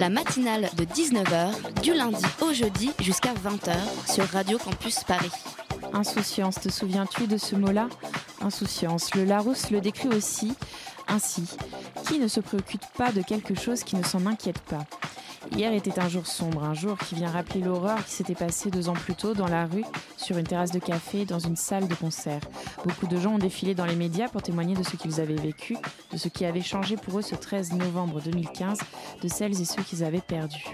La matinale de 19h, du lundi au jeudi jusqu'à 20h sur Radio Campus Paris. Insouciance, te souviens-tu de ce mot-là? Insouciance. Le Larousse le décrit aussi ainsi. Qui ne se préoccupe pas de quelque chose qui ne s'en inquiète pas? Hier était un jour sombre, un jour qui vient rappeler l'horreur qui s'était passée deux ans plus tôt dans la rue, sur une terrasse de café, dans une salle de concert. Beaucoup de gens ont défilé dans les médias pour témoigner de ce qu'ils avaient vécu, de ce qui avait changé pour eux ce 13 novembre 2015, de celles et ceux qu'ils avaient perdus.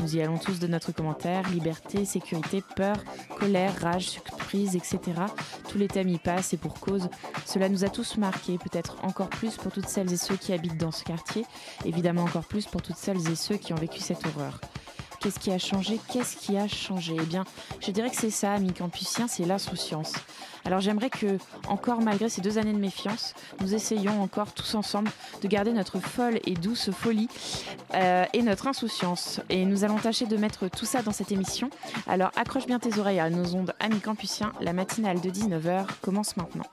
Nous y allons tous de notre commentaire, liberté, sécurité, peur, colère, rage, surprise, etc. Tous les thèmes y passent et pour cause. Cela nous a tous marqués, peut-être encore plus pour toutes celles et ceux qui habitent dans ce quartier, évidemment encore plus pour toutes celles et ceux qui ont vécu cette horreur. Qu'est-ce qui a changé? Qu'est-ce qui a changé? Eh bien, je dirais que c'est ça, amis campusiens, c'est l'insouciance. Alors j'aimerais que, encore malgré ces deux années de méfiance, nous essayions encore tous ensemble de garder notre folle et douce folie euh, et notre insouciance. Et nous allons tâcher de mettre tout ça dans cette émission. Alors accroche bien tes oreilles à nos ondes, amis campusiens. La matinale de 19h commence maintenant.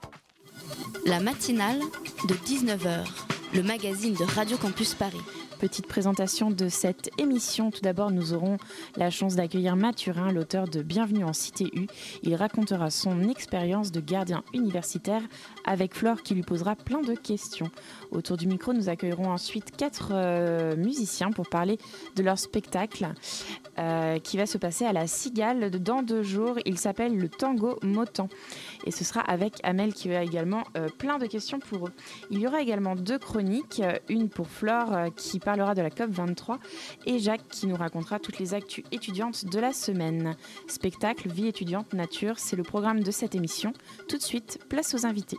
La matinale de 19h, le magazine de Radio Campus Paris. Petite présentation de cette émission. Tout d'abord, nous aurons la chance d'accueillir Mathurin, l'auteur de Bienvenue en Cité U. Il racontera son expérience de gardien universitaire avec Flore qui lui posera plein de questions. Autour du micro, nous accueillerons ensuite quatre euh, musiciens pour parler de leur spectacle euh, qui va se passer à la Cigale dans deux jours. Il s'appelle le Tango Motan. Et ce sera avec Amel qui a également euh, plein de questions pour eux. Il y aura également deux chroniques, une pour Flore qui parlera de la COP 23 et Jacques qui nous racontera toutes les actus étudiantes de la semaine. Spectacle, vie étudiante, nature, c'est le programme de cette émission. Tout de suite, place aux invités.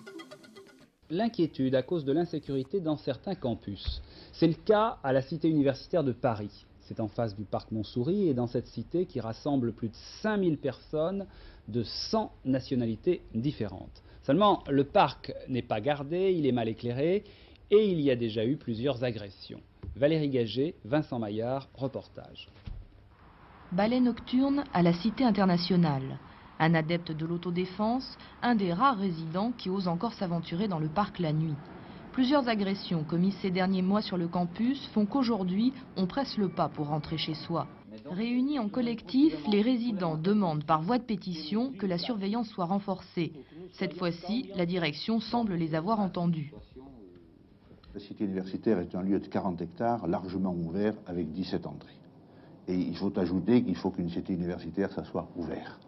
l'inquiétude à cause de l'insécurité dans certains campus. C'est le cas à la cité universitaire de Paris. C'est en face du parc Montsouris et dans cette cité qui rassemble plus de 5000 personnes de 100 nationalités différentes. Seulement, le parc n'est pas gardé, il est mal éclairé et il y a déjà eu plusieurs agressions. Valérie Gagé, Vincent Maillard, reportage. Ballet nocturne à la Cité internationale. Un adepte de l'autodéfense, un des rares résidents qui ose encore s'aventurer dans le parc la nuit. Plusieurs agressions commises ces derniers mois sur le campus font qu'aujourd'hui, on presse le pas pour rentrer chez soi. Réunis en collectif, les résidents demandent par voie de pétition que la surveillance soit renforcée. Cette fois-ci, la direction semble les avoir entendus. La cité universitaire est un lieu de 40 hectares largement ouvert avec 17 entrées. Et il faut ajouter qu'il faut qu'une cité universitaire, ça soit ouvert.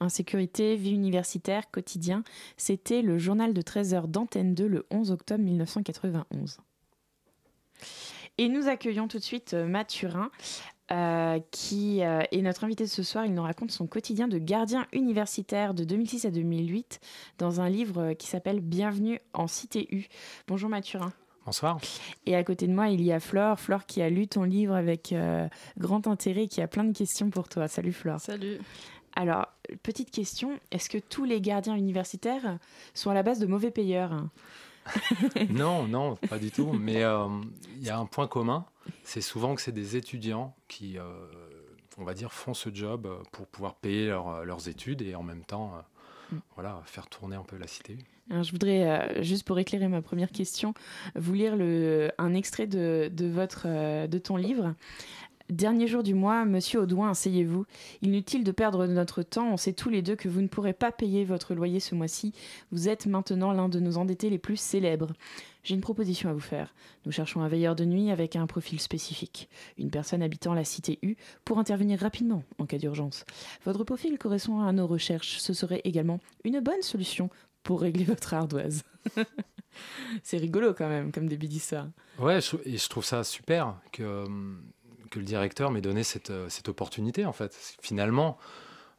Insécurité, vie universitaire, quotidien, c'était le journal de 13h d'Antenne 2 le 11 octobre 1991. Et nous accueillons tout de suite euh, Mathurin, euh, qui euh, est notre invité de ce soir. Il nous raconte son quotidien de gardien universitaire de 2006 à 2008 dans un livre qui s'appelle Bienvenue en Cité U. Bonjour Mathurin. Bonsoir. Et à côté de moi, il y a Flore. Flore qui a lu ton livre avec euh, grand intérêt et qui a plein de questions pour toi. Salut Flore. Salut. Alors, petite question, est-ce que tous les gardiens universitaires sont à la base de mauvais payeurs? non, non, pas du tout. Mais euh, il y a un point commun, c'est souvent que c'est des étudiants qui, euh, on va dire, font ce job euh, pour pouvoir payer leur- leurs études et en même temps, euh, Mm. voilà, faire tourner un peu la cité. Alors, je voudrais, euh, juste pour éclairer ma première question, vous lire le, un extrait de, de, votre, euh, de ton livre. Dernier jour du mois, monsieur Audouin, asseyez-vous. Inutile de perdre notre temps, on sait tous les deux que vous ne pourrez pas payer votre loyer ce mois-ci. Vous êtes maintenant l'un de nos endettés les plus célèbres. J'ai une proposition à vous faire. Nous cherchons un veilleur de nuit avec un profil spécifique. Une personne habitant la cité U pour intervenir rapidement en cas d'urgence. Votre profil correspond à nos recherches. Ce serait également une bonne solution pour régler votre ardoise. C'est rigolo quand même, comme début d'histoire. Ouais, je- et je trouve ça super que, euh, que le directeur m'ait donné cette, euh, cette opportunité, en fait. Finalement,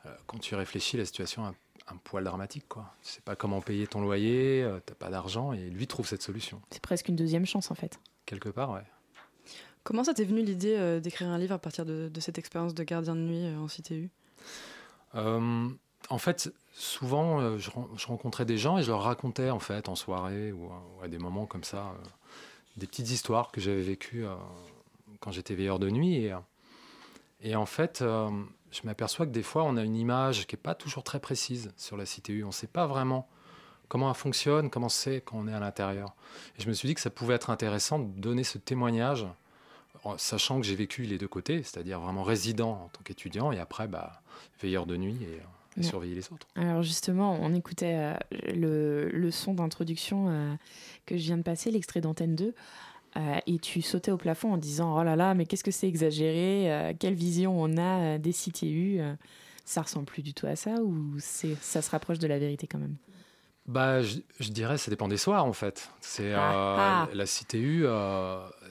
euh, quand tu réfléchis, la situation est un, un poil dramatique, quoi. Tu sais pas comment payer ton loyer, euh, t'as pas d'argent, et lui trouve cette solution. C'est presque une deuxième chance en fait. Quelque part, ouais. Comment ça t'est venu l'idée d'écrire un livre à partir de, cette expérience de gardien de nuit en CTU En fait, souvent, je, rencontrais des gens et je leur racontais en fait en soirée ou, à des moments comme ça des petites histoires que j'avais vécues quand j'étais veilleur de nuit. Et, et en fait, je m'aperçois que des fois, on a une image qui n'est pas toujours très précise sur la CTU. On ne sait pas vraiment comment elle fonctionne, comment c'est quand on est à l'intérieur. Et je me suis dit que ça pouvait être intéressant de donner ce témoignage, sachant que j'ai vécu les deux côtés, c'est-à-dire vraiment résident en tant qu'étudiant et après bah, veilleur de nuit et, surveiller les autres. Alors justement, on écoutait euh, le, le, son d'introduction euh, que je viens de passer, l'extrait d'antenne 2. Euh, et tu sautais au plafond en disant Oh là là, mais qu'est-ce que c'est exagéré euh, Quelle vision on a euh, des CTU Ça ressemble plus du tout à ça ou ça se rapproche de la vérité quand même? Bah, je, dirais ça dépend des soirs en fait. C'est ah, ah. la CTU,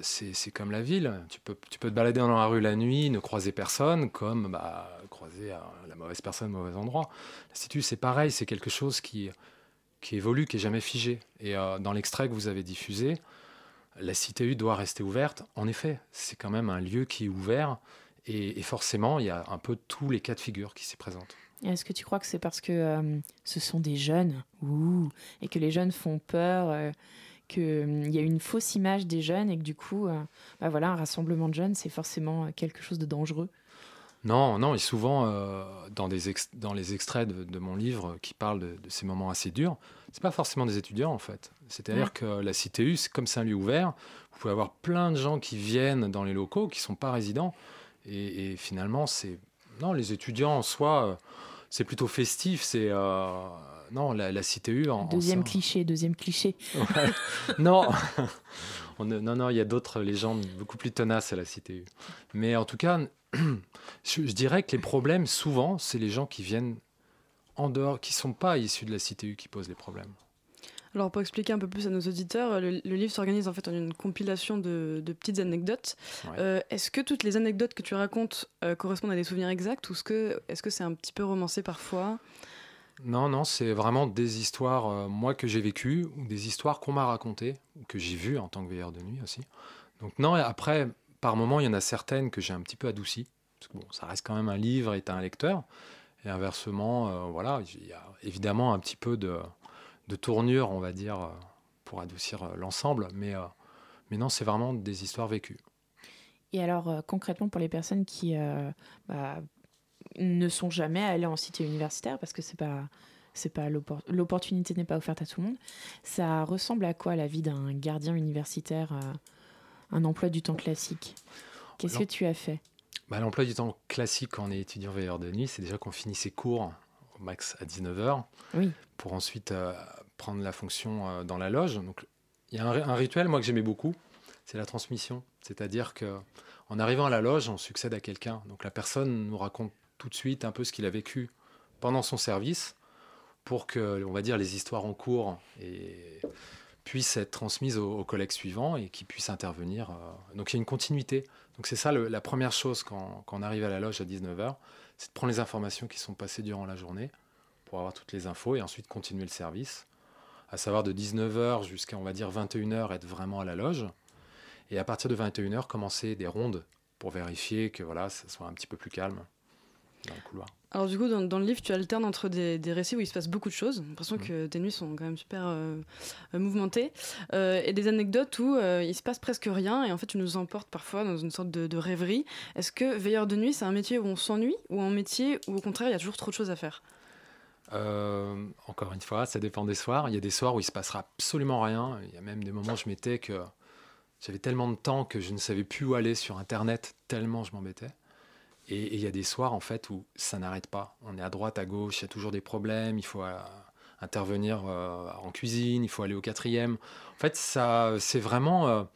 c'est comme la ville. Tu peux, tu peux te balader dans la rue la nuit, ne croiser personne, comme bah, croiser la mauvaise personne au mauvais endroit. La CTU, c'est pareil, c'est quelque chose qui, qui évolue, qui est jamais figé. Et dans l'extrait que vous avez diffusé, la CTU doit rester ouverte. En effet, c'est quand même un lieu qui est ouvert et, forcément, il y a un peu tous les cas de figure qui s'y présentent. Est-ce que tu crois que c'est parce que euh, ce sont des jeunes? Et que les jeunes font peur, euh, qu'il euh, y a une fausse image des jeunes et que du coup, bah voilà, un rassemblement de jeunes, c'est forcément quelque chose de dangereux? Non, non, et souvent, dans, des dans les extraits de, mon livre qui parlent de, ces moments assez durs, c'est pas forcément des étudiants en fait. C'est-à-dire que la CTU, comme c'est un lieu ouvert, vous pouvez avoir plein de gens qui viennent dans les locaux qui sont pas résidents. Et, finalement, c'est non, les étudiants en soi, euh, c'est plutôt festif. C'est euh, non, la, CTU. En, deuxième cliché, deuxième cliché. non. non, non, il y a d'autres légendes beaucoup plus tenaces à la CTU. Mais en tout cas, je, je dirais que les problèmes, souvent, c'est les gens qui viennent en dehors, qui ne sont pas issus de la CTU qui posent les problèmes. Alors pour expliquer un peu plus à nos auditeurs, le, livre s'organise en fait en une compilation de, petites anecdotes. Euh, est-ce que toutes les anecdotes que tu racontes euh, correspondent à des souvenirs exacts ou est-ce que c'est un petit peu romancé parfois? Non, non, c'est vraiment des histoires euh, moi que j'ai vécues ou des histoires qu'on m'a racontées ou que j'ai vues en tant que veilleur de nuit aussi. Donc non, après par moments il y en a certaines que j'ai un petit peu adoucies. Parce que bon, ça reste quand même un livre et un lecteur. Et inversement, voilà, il y a évidemment un petit peu de de tournure, on va dire, euh, pour adoucir euh, l'ensemble. Mais, euh, mais non, c'est vraiment des histoires vécues. Et alors, concrètement, pour les personnes qui bah, ne sont jamais allées en cité universitaire, parce que c'est pas c'est pas l'opportunité n'est pas offerte à tout le monde. Ça ressemble à quoi la vie d'un gardien universitaire, un emploi du temps classique? Qu'est-ce que tu as fait? Bah, L'emploi du temps classique quand on est étudiant veilleur de nuit, c'est déjà qu'on finit ses cours au max à 19h, oui. pour ensuite prendre la fonction euh, dans la loge. Donc, il y a un, rituel, moi, que j'aimais beaucoup, c'est la transmission. C'est-à-dire que en arrivant à la loge, on succède à quelqu'un. Donc, la personne nous raconte tout de suite un peu ce qu'il a vécu pendant son service pour que, on va dire, les histoires en cours et puissent être transmises aux, collègues suivants et qui puissent intervenir. Euh. Donc il y a une continuité. Donc c'est ça la première chose quand, on arrive à la loge à 19h, c'est de prendre les informations qui sont passées durant la journée pour avoir toutes les infos et ensuite continuer le service à savoir de 19h jusqu'à, on va dire, 21h, être vraiment à la loge. Et à partir de 21h, commencer des rondes pour vérifier que voilà, ça soit un petit peu plus calme dans le couloir. Alors du coup, dans, le livre, tu alternes entre des, récits où il se passe beaucoup de choses. J'ai l'impression mmh. que tes nuits sont quand même super euh, euh, mouvementées. Euh, et des anecdotes où il se passe presque rien et en fait, tu nous emportes parfois dans une sorte de, de rêverie. Est-ce que veilleur de nuit, c'est un métier où on s'ennuie ou un métier où au contraire, il y a toujours trop de choses à faire? Euh, encore une fois, ça dépend des soirs. Il y a des soirs où il se passera absolument rien. Il y a même des moments où je m'étais que j'avais tellement de temps que je ne savais plus où aller sur Internet, tellement je m'embêtais. Et, il y a des soirs en fait où ça n'arrête pas. On est à droite, à gauche, il y a toujours des problèmes. Il faut euh, intervenir euh, en cuisine, il faut aller au quatrième. En fait, ça, c'est vraiment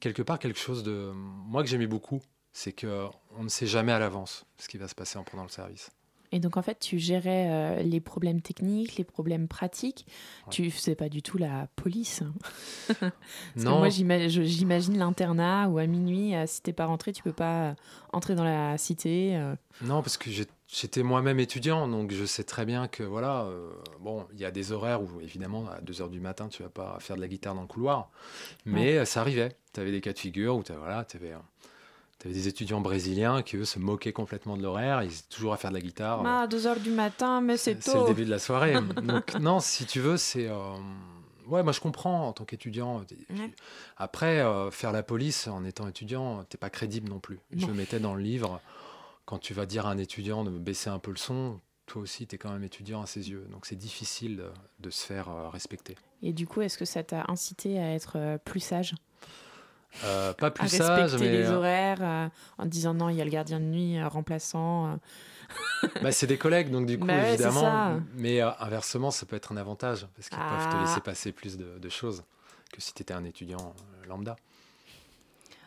quelque part quelque chose de moi que j'aimais beaucoup. C'est que on ne sait jamais à l'avance ce qui va se passer en prenant le service. Et donc, en fait, tu gérais euh, les problèmes techniques, les problèmes pratiques. Tu Tu faisais pas du tout la police. non. moi, j'imagine l'internat où à minuit, si euh, si t'es pas rentré, tu peux pas euh, entrer dans la cité. Non, parce que j'étais moi-même étudiant, donc je sais très bien que voilà, euh, bon, il y a des horaires où évidemment à 2 heures du matin, tu vas pas faire de la guitare dans le couloir, mais euh, ça arrivait. Tu avais des cas de figure où tu voilà, avais, avais, des étudiants brésiliens qui eux se moquaient complètement de l'horaire, ils étaient toujours à faire de la guitare. Ah, 2 heures du matin, mais c'est tôt. C'est le début de la soirée. donc non, si tu veux, c'est Ouais, moi je comprends en tant qu'étudiant. Après, faire la police en étant étudiant, t'es pas crédible non plus. Je le mettais dans le livre quand tu vas dire à un étudiant de baisser un peu le son, toi aussi, tu es quand même étudiant à ses yeux. Donc c'est difficile de, se faire euh, respecter. Et du coup, est-ce que ça t'a incité à être euh, plus sage? Euh, Pas plus à sage, mais. les horaires en disant non, il y a le gardien de nuit remplaçant. bah, c'est des collègues, donc du coup, bah évidemment. Mais inversement, ça peut être un avantage parce qu'ils peuvent te ah. laisser passer plus de, de choses que si tu étais un étudiant lambda.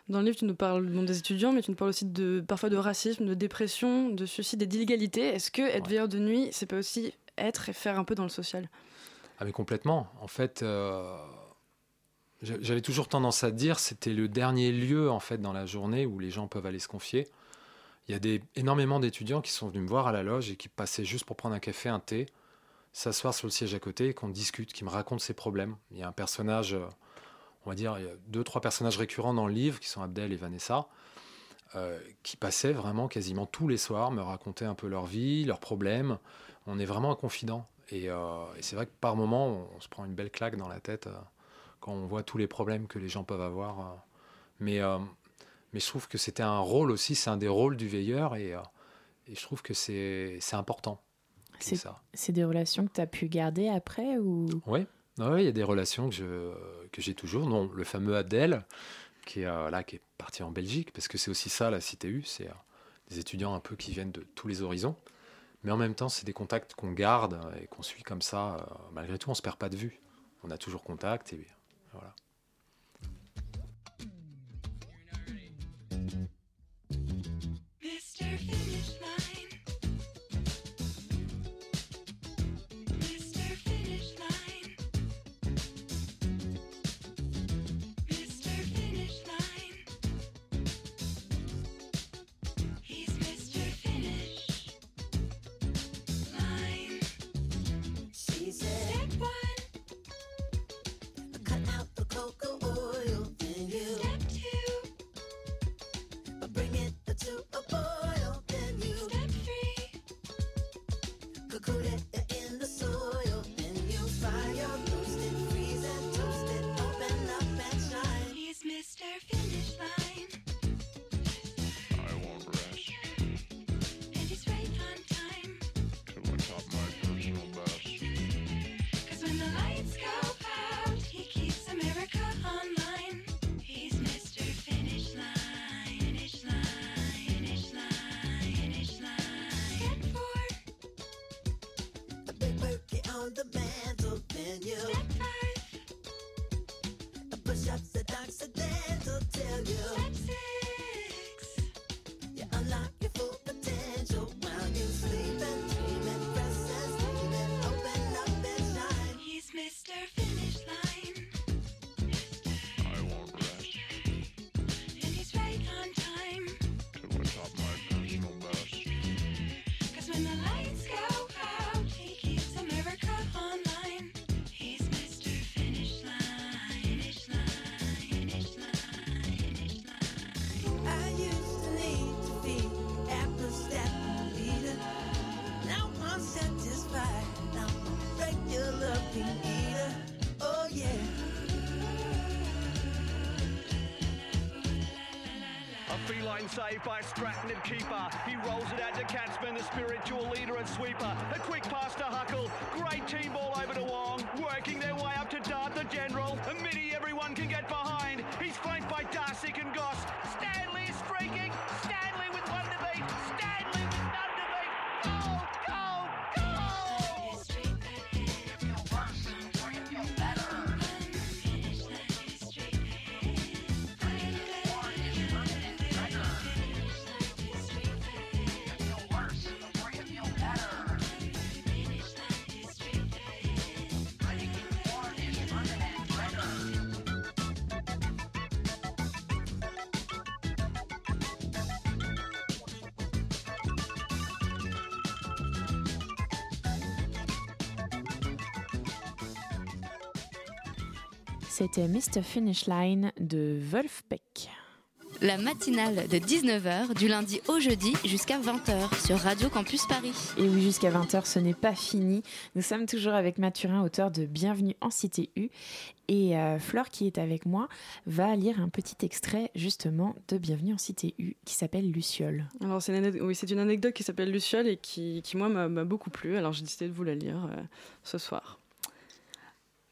Dans le livre, tu nous parles des étudiants, mais tu nous parles aussi de, parfois de racisme, de dépression, de suicide et d'illégalité. Est-ce que être veilleur de nuit, c'est pas aussi être et faire un peu dans le social? Ah mais complètement. En fait, euh, j'avais toujours tendance à dire, c'était le dernier lieu en fait dans la journée où les gens peuvent aller se confier. Il y a des, énormément d'étudiants qui sont venus me voir à la loge et qui passaient juste pour prendre un café, un thé, s'asseoir sur le siège à côté et qu'on discute, qui me racontent ses problèmes. Il y a un personnage euh, on va dire, il y a deux, trois personnages récurrents dans le livre, qui sont Abdel et Vanessa, euh, qui passaient vraiment quasiment tous les soirs, me racontaient un peu leur vie, leurs problèmes. On est vraiment un confident. Et, euh, c'est vrai que par moments, on, se prend une belle claque dans la tête quand on voit tous les problèmes que les gens peuvent avoir. mais, mais je trouve que c'était un rôle aussi, c'est un des rôles du veilleur, et, et je trouve que c'est important. C'est des relations que tu as pu garder après ou... Oui, il y a des relations que, je, que j'ai toujours. Non, le fameux Adèle, qui est, euh, là, qui est parti en Belgique, parce que c'est aussi ça, la CTU, c'est euh, des étudiants un peu qui viennent de tous les horizons. Mais en même temps, c'est des contacts qu'on garde et qu'on suit comme ça. Euh, malgré tout, on ne se perd pas de vue. On a toujours contact et voilà. Saved by Stratton and Keeper. He rolls it out to Katzman, the spiritual leader and sweeper. A quick pass to Huckle. Great team ball C'était Mr. Finish Line de Wolfpack. La matinale de 19h du lundi au jeudi jusqu'à 20h sur Radio Campus Paris. Et oui, jusqu'à 20h, ce n'est pas fini. Nous sommes toujours avec Mathurin, auteur de Bienvenue en Cité U. Et euh, Flore, qui est avec moi, va lire un petit extrait justement de Bienvenue en Cité U qui s'appelle Luciole. Alors, c'est une, oui, c'est une anecdote qui s'appelle Luciole et qui, qui moi, m'a beaucoup plu. Alors, j'ai décidé de vous la lire euh, ce soir.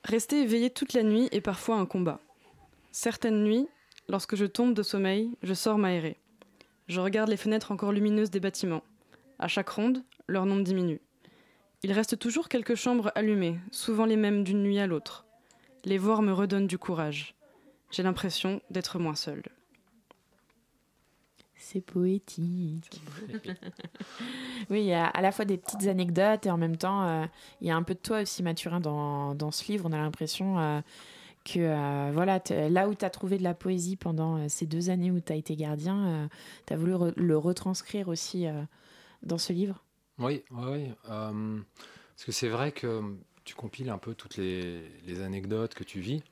Rester éveillé toute la nuit est parfois un combat. Certaines nuits, lorsque je tombe de sommeil, je sors m'aérer. Je regarde les fenêtres encore lumineuses des bâtiments. À chaque ronde, leur nombre diminue. Il reste toujours quelques chambres allumées, souvent les mêmes d'une nuit à l'autre. Les voir me redonnent du courage. J'ai l'impression d'être moins seule. C'est poétique. oui, il y a à la fois des petites anecdotes et en même temps, euh, il y a un peu de toi aussi, Mathurin, dans, dans ce livre. On a l'impression euh, que euh, voilà, là où tu as trouvé de la poésie pendant ces deux années où tu as été gardien, tu as voulu re le retranscrire aussi dans ce livre? Oui, oui, oui. parce que c'est vrai que tu compiles un peu toutes les, les anecdotes que tu vis.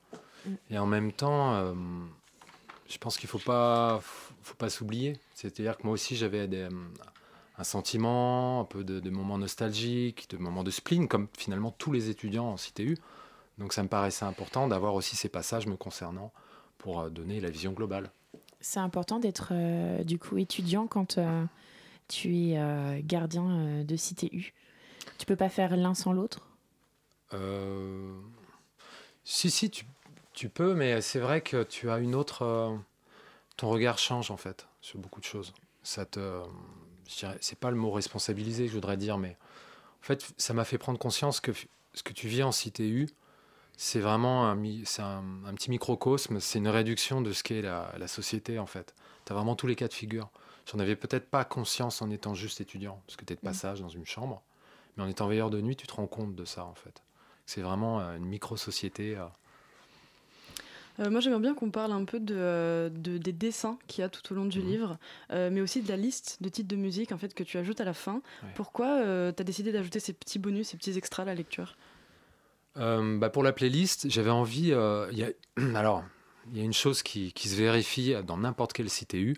Mm. Et en même temps, je pense qu'il ne faut pas, faut pas s'oublier. C'est-à-dire que moi aussi, j'avais un sentiment, un peu de, moments nostalgiques, de moments de spleen, comme finalement tous les étudiants en CTU. Donc ça me paraissait important d'avoir aussi ces passages me concernant pour euh, donner la vision globale. C'est important d'être euh, du coup étudiant quand euh, tu es gardien de CTU. Tu peux pas faire l'un sans l'autre? Si, si, tu, tu peux, mais c'est vrai que tu as une autre. ton regard change en fait sur beaucoup de choses. Ça te, c'est pas le mot responsabiliser, je voudrais dire, mais en fait, ça m'a fait prendre conscience que ce que tu vis en CTU, c'est vraiment un, un, un, petit microcosme, c'est une réduction de ce qu'est la, la, société en fait. Tu as vraiment tous les cas de figure. J'en avais peut-être pas conscience en étant juste étudiant, parce que tu es de mmh. passage dans une chambre, mais en étant veilleur de nuit, tu te rends compte de ça en fait. C'est vraiment euh, une micro-société. Euh, euh, moi, j'aimerais bien qu'on parle un peu de, des dessins qu'il y a tout au long du mhm. livre, euh, mais aussi de la liste de titres de musique en fait, que tu ajoutes à la fin. Pourquoi euh, tu as décidé d'ajouter ces petits bonus, ces petits extras à la lecture? Bah Pour la playlist, j'avais envie. Y a, alors, il y a une chose qui, qui se vérifie dans n'importe quelle CTU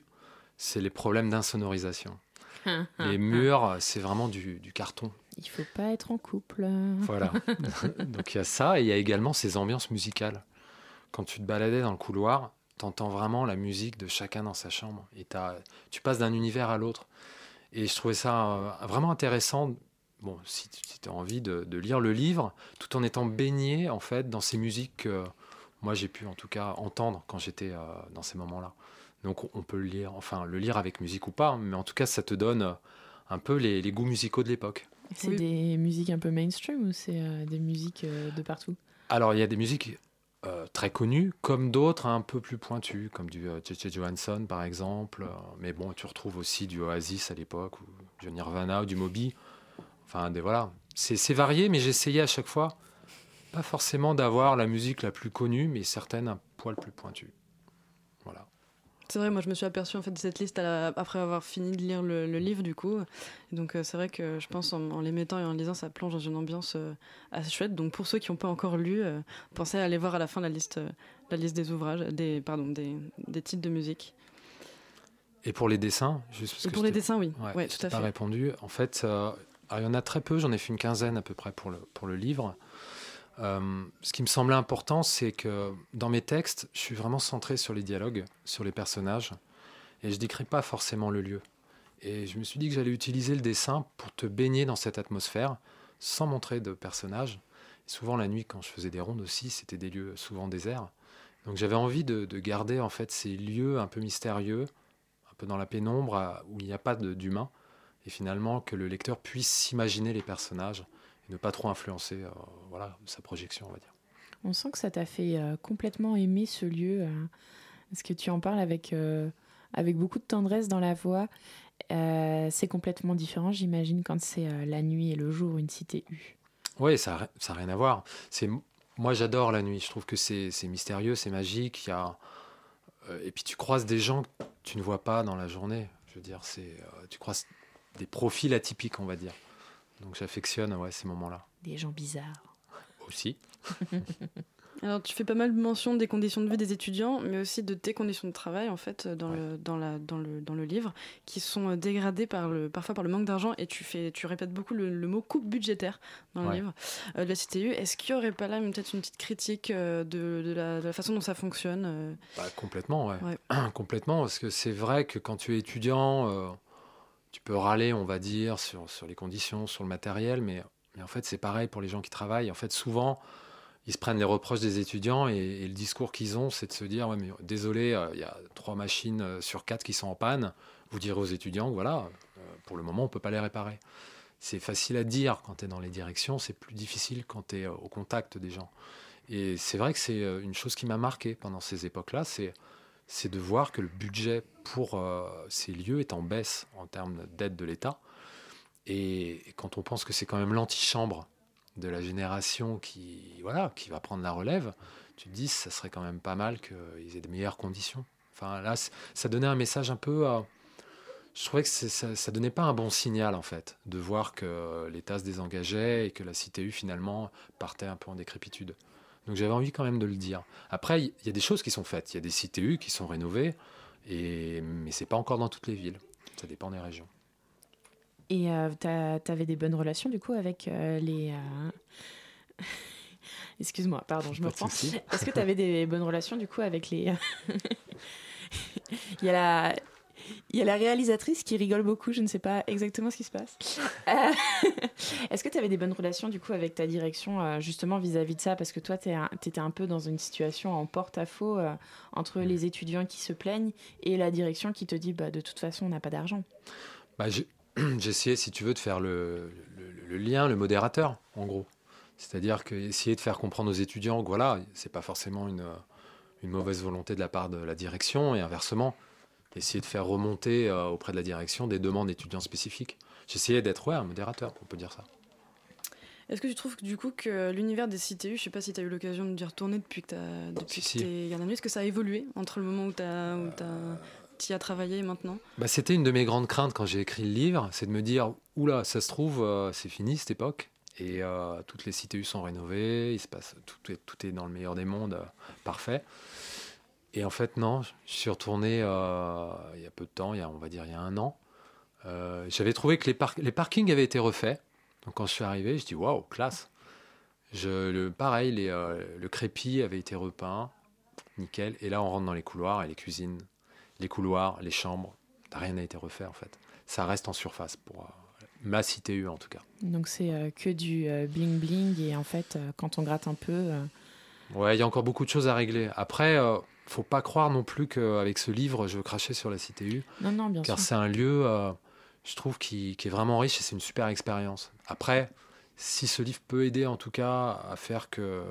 c'est les problèmes d'insonorisation. les murs, c'est vraiment du, du, carton. Il faut pas être en couple. Voilà. Donc il y a ça et il y a également ces ambiances musicales quand tu te baladais dans le couloir, tu entends vraiment la musique de chacun dans sa chambre. Et tu passes d'un univers à l'autre. Et je trouvais ça euh, vraiment intéressant. Bon, si, tu as envie de, lire le livre, tout en étant baigné en fait dans ces musiques que moi j'ai pu en tout cas entendre quand j'étais euh, dans ces moments-là. Donc on peut le lire, enfin le lire avec musique ou pas, mais en tout cas ça te donne euh, un peu les, goûts musicaux de l'époque. C'est des musiques un peu mainstream ou c'est des musiques de partout? Alors il y a des musiques euh, très connus, comme d'autres un peu plus pointus, comme du euh, Johansson par exemple. Euh, mais bon, tu retrouves aussi du Oasis à l'époque, ou du Nirvana, ou du Moby. Enfin, des, voilà. C'est varié, mais j'essayais à chaque fois, pas forcément d'avoir la musique la plus connue, mais certaines un poil plus pointues. C'est vrai, moi je me suis aperçue en fait de cette liste après avoir fini de lire le, livre du coup. donc euh, c'est vrai que je pense en, les mettant et en lisant, ça plonge dans une ambiance euh, assez chouette. Donc pour ceux qui n'ont pas encore lu, euh, pensez à aller voir à la fin la liste, la liste des ouvrages, des, pardon, des, des titres de musique. Et pour les dessins, juste parce et pour les dessins, oui, ouais, tout à fait. Pas répondu. En fait, il y en a très peu. J'en ai fait une quinzaine à peu près pour le pour le livre. Euh, ce qui me semblait important, c'est que dans mes textes, je suis vraiment centré sur les dialogues, sur les personnages, et je décris pas forcément le lieu. Et je me suis dit que j'allais utiliser le dessin pour te baigner dans cette atmosphère, sans montrer de personnages. souvent la nuit, quand je faisais des rondes aussi, c'était des lieux souvent déserts. Donc j'avais envie de, garder en fait ces lieux un peu mystérieux, un peu dans la pénombre, où il n'y a pas d'humain, et finalement que le lecteur puisse s'imaginer les personnages ne pas trop influencer euh, voilà, sa projection, on va dire. On sent que ça t'a fait euh, complètement aimer ce lieu. Euh, Est-ce que tu en parles avec, avec beaucoup de tendresse dans la voix? C'est complètement différent, j'imagine, quand c'est la nuit et le jour, une cité U. Oui, ça n'a rien à voir. Moi, j'adore la nuit. Je trouve que c'est mystérieux, c'est magique. Y a, et puis, tu croises des gens que tu ne vois pas dans la journée. Je veux dire, tu croises des profils atypiques, on va dire. Donc j'affectionne ouais, ces moments-là. Des gens bizarres. Aussi. Alors, tu fais pas mal de mention des conditions de vie des étudiants, mais aussi de tes conditions de travail, en fait, dans, le, dans, la, dans, le, dans le livre, qui sont euh, dégradées par le, parfois par le manque d'argent. Et tu, fais, tu répètes beaucoup le, mot coupe budgétaire dans le livre euh, de la CTU. Est-ce qu'il n'y aurait pas là peut-être une petite critique euh, de, de, la, façon dont ça fonctionne bah, Complètement, ouais. complètement, parce que c'est vrai que quand tu es étudiant, tu peux râler, on va dire, sur, les conditions, sur le matériel, mais, mais en fait, c'est pareil pour les gens qui travaillent. En fait, souvent ils se prennent les reproches des étudiants et, le discours qu'ils ont, c'est de se dire ouais, mais désolé, euh, il y a trois machines euh, sur quatre qui sont en panne. Vous direz aux étudiants voilà, euh, pour le moment, on ne peut pas les réparer. C'est facile à dire quand tu es dans les directions, c'est plus difficile quand tu es au contact des gens. Et c'est vrai que c'est une chose qui m'a marqué pendant ces époques-là, c'est c'est de voir que le budget pour ces lieux est en baisse en termes d'aide de l'État. Et quand on pense que c'est quand même l'antichambre de la génération qui, voilà, qui va prendre la relève, tu te dis, ça serait quand même pas mal qu'ils aient de meilleures conditions. Enfin, là, ça donnait un message un peu. Euh, je trouvais que ça, ça donnait pas un bon signal, en fait, de voir que l'État se désengageait et que la CTU, finalement, partait un peu en décrépitude. Donc j'avais envie quand même de le dire. Après, il y a des choses qui sont faites. Il y a des CTU qui sont rénovées, et... mais c'est pas encore dans toutes les villes. Ça dépend des régions. Et euh, tu avais des bonnes relations du coup avec euh, les. Euh, excuse-moi, pardon, je me reprends. Est-ce que tu avais des bonnes relations du coup avec les. Il y a la. Il y a la réalisatrice qui rigole beaucoup, je ne sais pas exactement ce qui se passe. Est-ce que tu avais des bonnes relations du coup avec ta direction justement vis-à-vis de ça? Parce que toi, tu étais un peu dans une situation en porte-à-faux entre les étudiants qui se plaignent et la direction qui te dit bah, de toute façon, on n'a pas d'argent. Bah, essayé, si tu veux, de faire le, lien, le modérateur, en gros. C'est-à-dire que essayer de faire comprendre aux étudiants que voilà, c'est pas forcément une, une, mauvaise volonté de la part de la direction, et inversement, essayer de faire remonter euh, auprès de la direction des demandes d'étudiants spécifiques. J'essayais d'être ouais, un modérateur, on peut dire ça. Est-ce que tu trouves du coup que l'univers des CTU, je sais pas si tu as eu l'occasion de y retourner depuis que tu depuis si, que est-ce que ça a évolué entre le moment où tu as, où as à travailler maintenant? Bah, C'était une de mes grandes craintes quand j'ai écrit le livre, c'est de me dire, oula, ça se trouve, euh, c'est fini cette époque. Et euh, toutes les CTU sont rénovées, il se passe, tout, est, tout est dans le meilleur des mondes, parfait. Et en fait, non, je suis retourné il y a peu de temps, il y a, on va dire il y a un an. J'avais trouvé que les, les parkings avaient été refaits. Donc quand je suis arrivé, je dis waouh, classe. Je, le, pareil, les, le crépi avait été repeint, nickel. Et là, on rentre dans les couloirs et les cuisines les couloirs, les chambres, rien n'a été refait en fait. Ça reste en surface pour euh, ma CTU en tout cas. Donc c'est euh, que du euh, bling bling et en fait quand on gratte un peu. Ouais, il y a encore beaucoup de choses à régler. Après, faut pas croire non plus qu'avec ce livre je veux cracher sur la CTU. Non, non, bien car c'est un lieu, je trouve, qui, est vraiment riche et c'est une super expérience. Après, si ce livre peut aider en tout cas à faire que,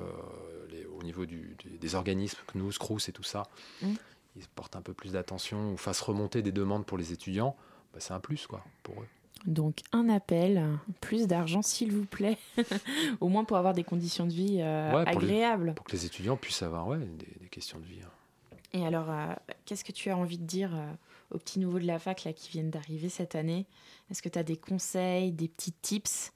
au niveau des organismes, que nous, Scrous et tout ça, mmh ils portent un peu plus d'attention ou fassent remonter des demandes pour les étudiants, bah, c'est un plus quoi, pour eux. Donc un appel, plus d'argent s'il vous plaît, au moins pour avoir des conditions de vie euh, agréables. pour que les étudiants puissent avoir ouais, des, questions de vie. Hein. Et alors, euh, qu'est-ce que tu as envie de dire euh, aux petits nouveaux de la fac là, qui viennent d'arriver cette année? Est-ce que tu as des conseils, des petits tips?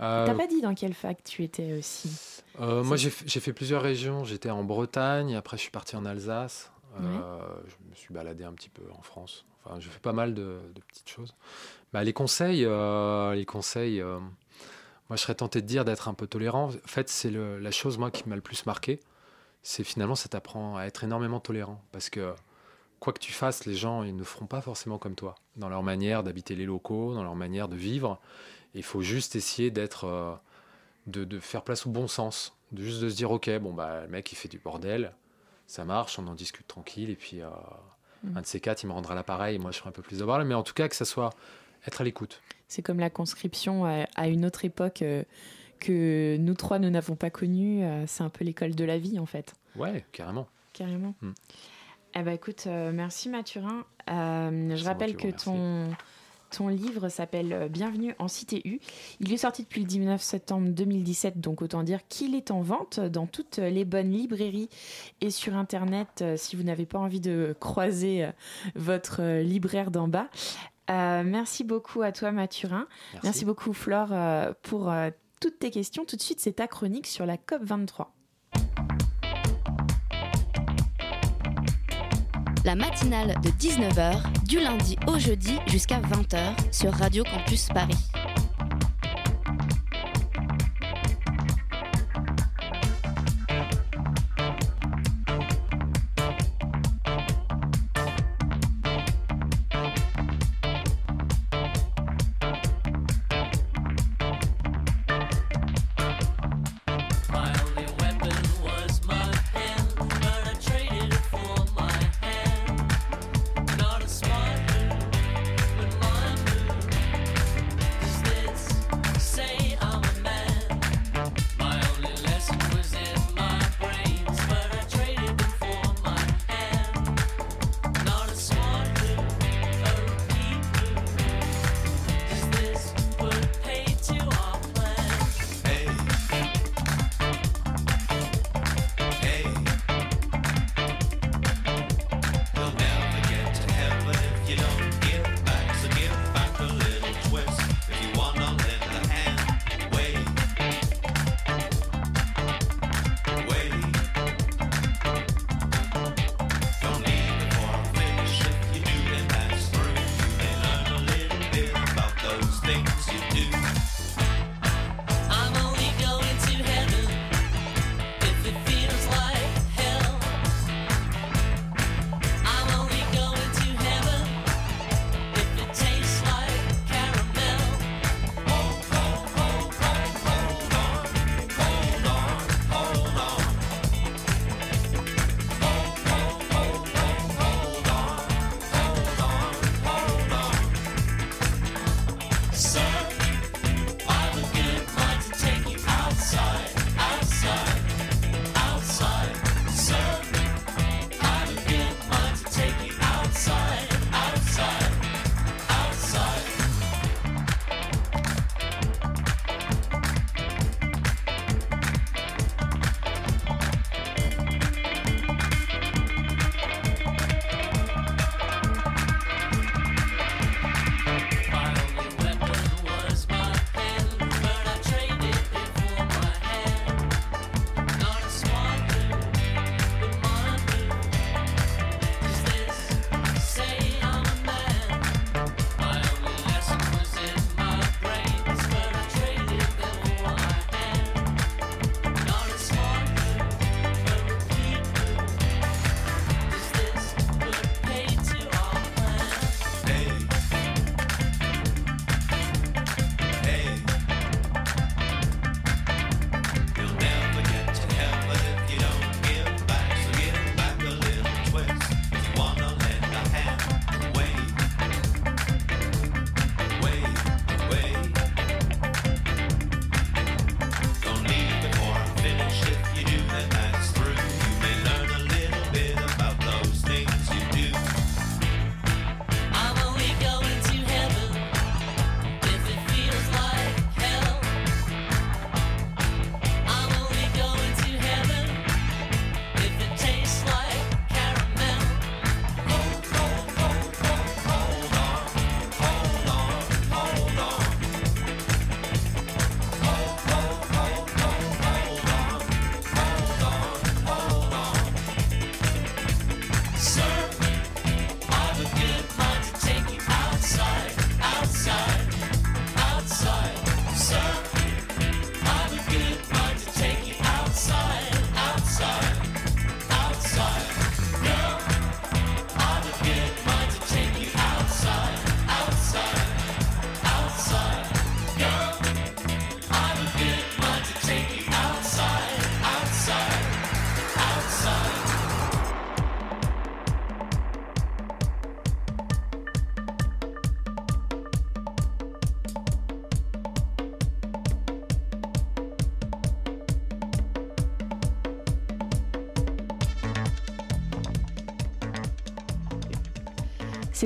Euh, T'as pas dit dans quelle fac tu étais aussi Moi, j'ai fait plusieurs régions. J'étais en Bretagne, après je suis parti en Alsace. Euh, je me suis baladé un petit peu en France. Enfin, je fais pas mal de, petites choses. Bah, les conseils, euh, les conseils. Euh, moi, je serais tenté de dire d'être un peu tolérant. En fait, c'est la chose moi qui m'a le plus marqué. C'est finalement, ça t'apprend à être énormément tolérant, parce que quoi que tu fasses, les gens ils ne feront pas forcément comme toi. Dans leur manière d'habiter les locaux, dans leur manière de vivre. Il faut juste essayer d'être, de, de, faire place au bon sens, de juste de se dire ok, bon bah le mec il fait du bordel, ça marche, on en discute tranquille, et puis euh, mm. un de ces quatre, il me rendra l'appareil, moi je ferai un peu plus de bordel, mais en tout cas que ça soit être à l'écoute. C'est comme la conscription à, une autre époque euh, que nous trois, nous n'avons pas connue, euh, c'est un peu l'école de la vie en fait. Ouais, carrément. Carrément. Mm. Eh ben, écoute, merci Mathurin. je rappelle que ton ton livre s'appelle euh, Bienvenue en Cité U. Il est sorti depuis le 19 septembre 2017, donc autant dire qu'il est en vente dans toutes les bonnes librairies et sur Internet euh, si vous n'avez pas envie de croiser euh, votre libraire d'en bas. merci beaucoup à toi Mathurin. Merci, beaucoup Flore pour toutes tes questions. Tout de suite, c'est ta chronique sur la COP23. La matinale de 19h, du lundi au jeudi jusqu'à 20h sur Radio Campus Paris.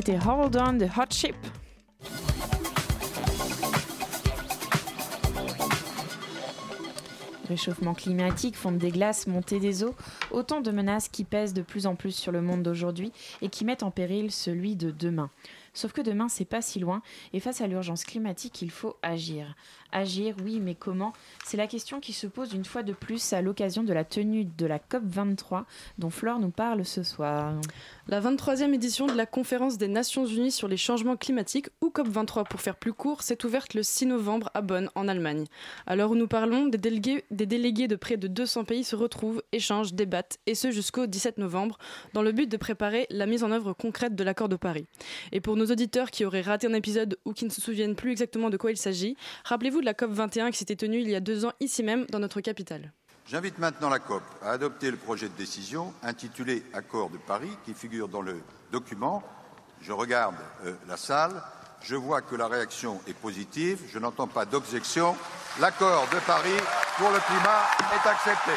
C'était Hold On the Hot Ship. Réchauffement climatique, fonte des glaces, montée des eaux, autant de menaces qui pèsent de plus en plus sur le monde d'aujourd'hui et qui mettent en péril celui de demain. Sauf que demain, c'est pas si loin, et face à l'urgence climatique, il faut agir. Agir, oui, mais comment? C'est la question qui se pose une fois de plus à l'occasion de la tenue de la COP 23, dont Flore nous parle ce soir. La 23e édition de la conférence des Nations Unies sur les changements climatiques, ou COP23 pour faire plus court, s'est ouverte le 6 novembre à Bonn, en Allemagne. Où nous parlons, des délégués, des délégués de près de 200 pays se retrouvent, échangent, débattent, et ce jusqu'au 17 novembre, dans le but de préparer la mise en œuvre concrète de l'accord de Paris. Et pour nos auditeurs qui auraient raté un épisode ou qui ne se souviennent plus exactement de quoi il s'agit, rappelez-vous de la COP 21 qui s'était tenue il y a deux ans ici même dans notre capitale. J'invite maintenant la COP à adopter le projet de décision intitulé Accord de Paris qui figure dans le document. Je regarde euh, la salle, je vois que la réaction est positive, je n'entends pas d'objection. L'accord de Paris pour le climat est accepté.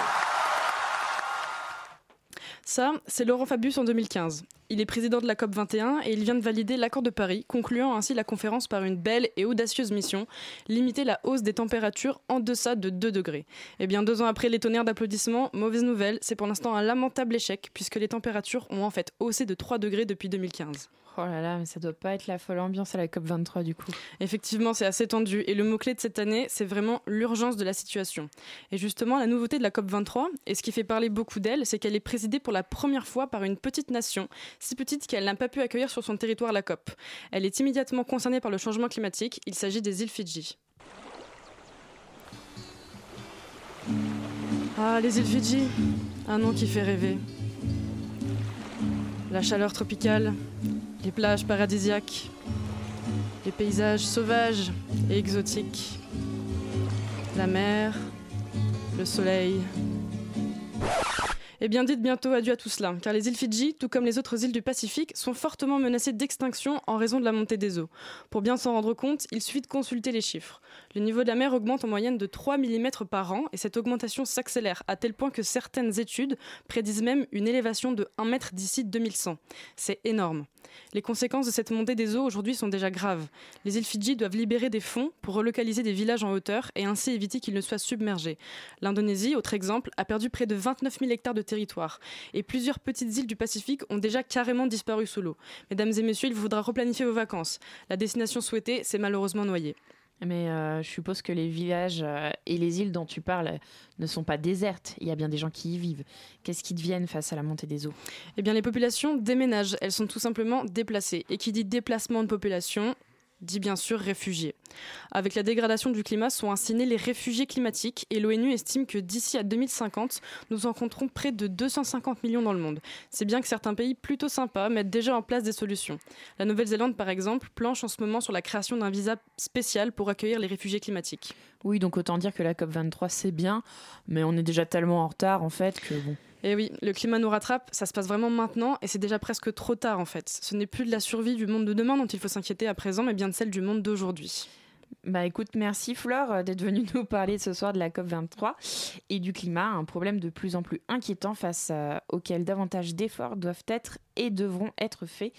Ça, c'est Laurent Fabius en 2015. Il est président de la COP 21 et il vient de valider l'accord de Paris, concluant ainsi la conférence par une belle et audacieuse mission, limiter la hausse des températures en deçà de 2 degrés. Et bien deux ans après les tonnerres d'applaudissements, mauvaise nouvelle, c'est pour l'instant un lamentable échec puisque les températures ont en fait haussé de 3 degrés depuis 2015. Oh là là, mais ça doit pas être la folle ambiance à la COP 23 du coup. Effectivement, c'est assez tendu et le mot-clé de cette année, c'est vraiment l'urgence de la situation. Et justement, la nouveauté de la COP 23, et ce qui fait parler beaucoup d'elle, c'est qu'elle est présidée pour la première fois par une petite nation, si petite qu'elle n'a pas pu accueillir sur son territoire la COP. Elle est immédiatement concernée par le changement climatique, il s'agit des îles Fidji. Ah, les îles Fidji, un nom qui fait rêver. La chaleur tropicale, les plages paradisiaques, les paysages sauvages et exotiques, la mer, le soleil. Eh bien, dites bientôt adieu à tout cela, car les îles Fidji, tout comme les autres îles du Pacifique, sont fortement menacées d'extinction en raison de la montée des eaux. Pour bien s'en rendre compte, il suffit de consulter les chiffres. Le niveau de la mer augmente en moyenne de 3 mm par an, et cette augmentation s'accélère à tel point que certaines études prédisent même une élévation de 1 mètre d'ici 2100. C'est énorme. Les conséquences de cette montée des eaux aujourd'hui sont déjà graves. Les îles Fidji doivent libérer des fonds pour relocaliser des villages en hauteur et ainsi éviter qu'ils ne soient submergés. L'Indonésie, autre exemple, a perdu près de 29 000 hectares de territoire. Et plusieurs petites îles du Pacifique ont déjà carrément disparu sous l'eau. Mesdames et messieurs, il vous faudra replanifier vos vacances. La destination souhaitée s'est malheureusement noyée. Mais euh, je suppose que les villages euh, et les îles dont tu parles ne sont pas désertes. Il y a bien des gens qui y vivent. Qu'est-ce qui deviennent face à la montée des eaux? Eh bien, les populations déménagent. Elles sont tout simplement déplacées. Et qui dit déplacement de population dit bien sûr réfugiés. Avec la dégradation du climat sont ainsi nés les réfugiés climatiques et l'ONU estime que d'ici à 2050, nous en compterons près de 250 millions dans le monde. C'est bien que certains pays plutôt sympas mettent déjà en place des solutions. La Nouvelle-Zélande, par exemple, planche en ce moment sur la création d'un visa spécial pour accueillir les réfugiés climatiques. Oui, donc autant dire que la COP23 c'est bien, mais on est déjà tellement en retard en fait que. Et oui, le climat nous rattrape, ça se passe vraiment maintenant et c'est déjà presque trop tard en fait. Ce n'est plus de la survie du monde de demain dont il faut s'inquiéter à présent, mais bien de celle du monde d'aujourd'hui. Bah écoute, merci Flore euh, d'être venue nous parler ce soir de la COP23 et du climat, un problème de plus en plus inquiétant face à, auquel davantage d'efforts doivent être et devront être faits.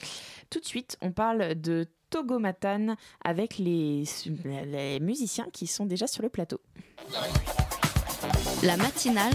Tout de suite, on parle de Togomatan avec les, les musiciens qui sont déjà sur le plateau. La matinale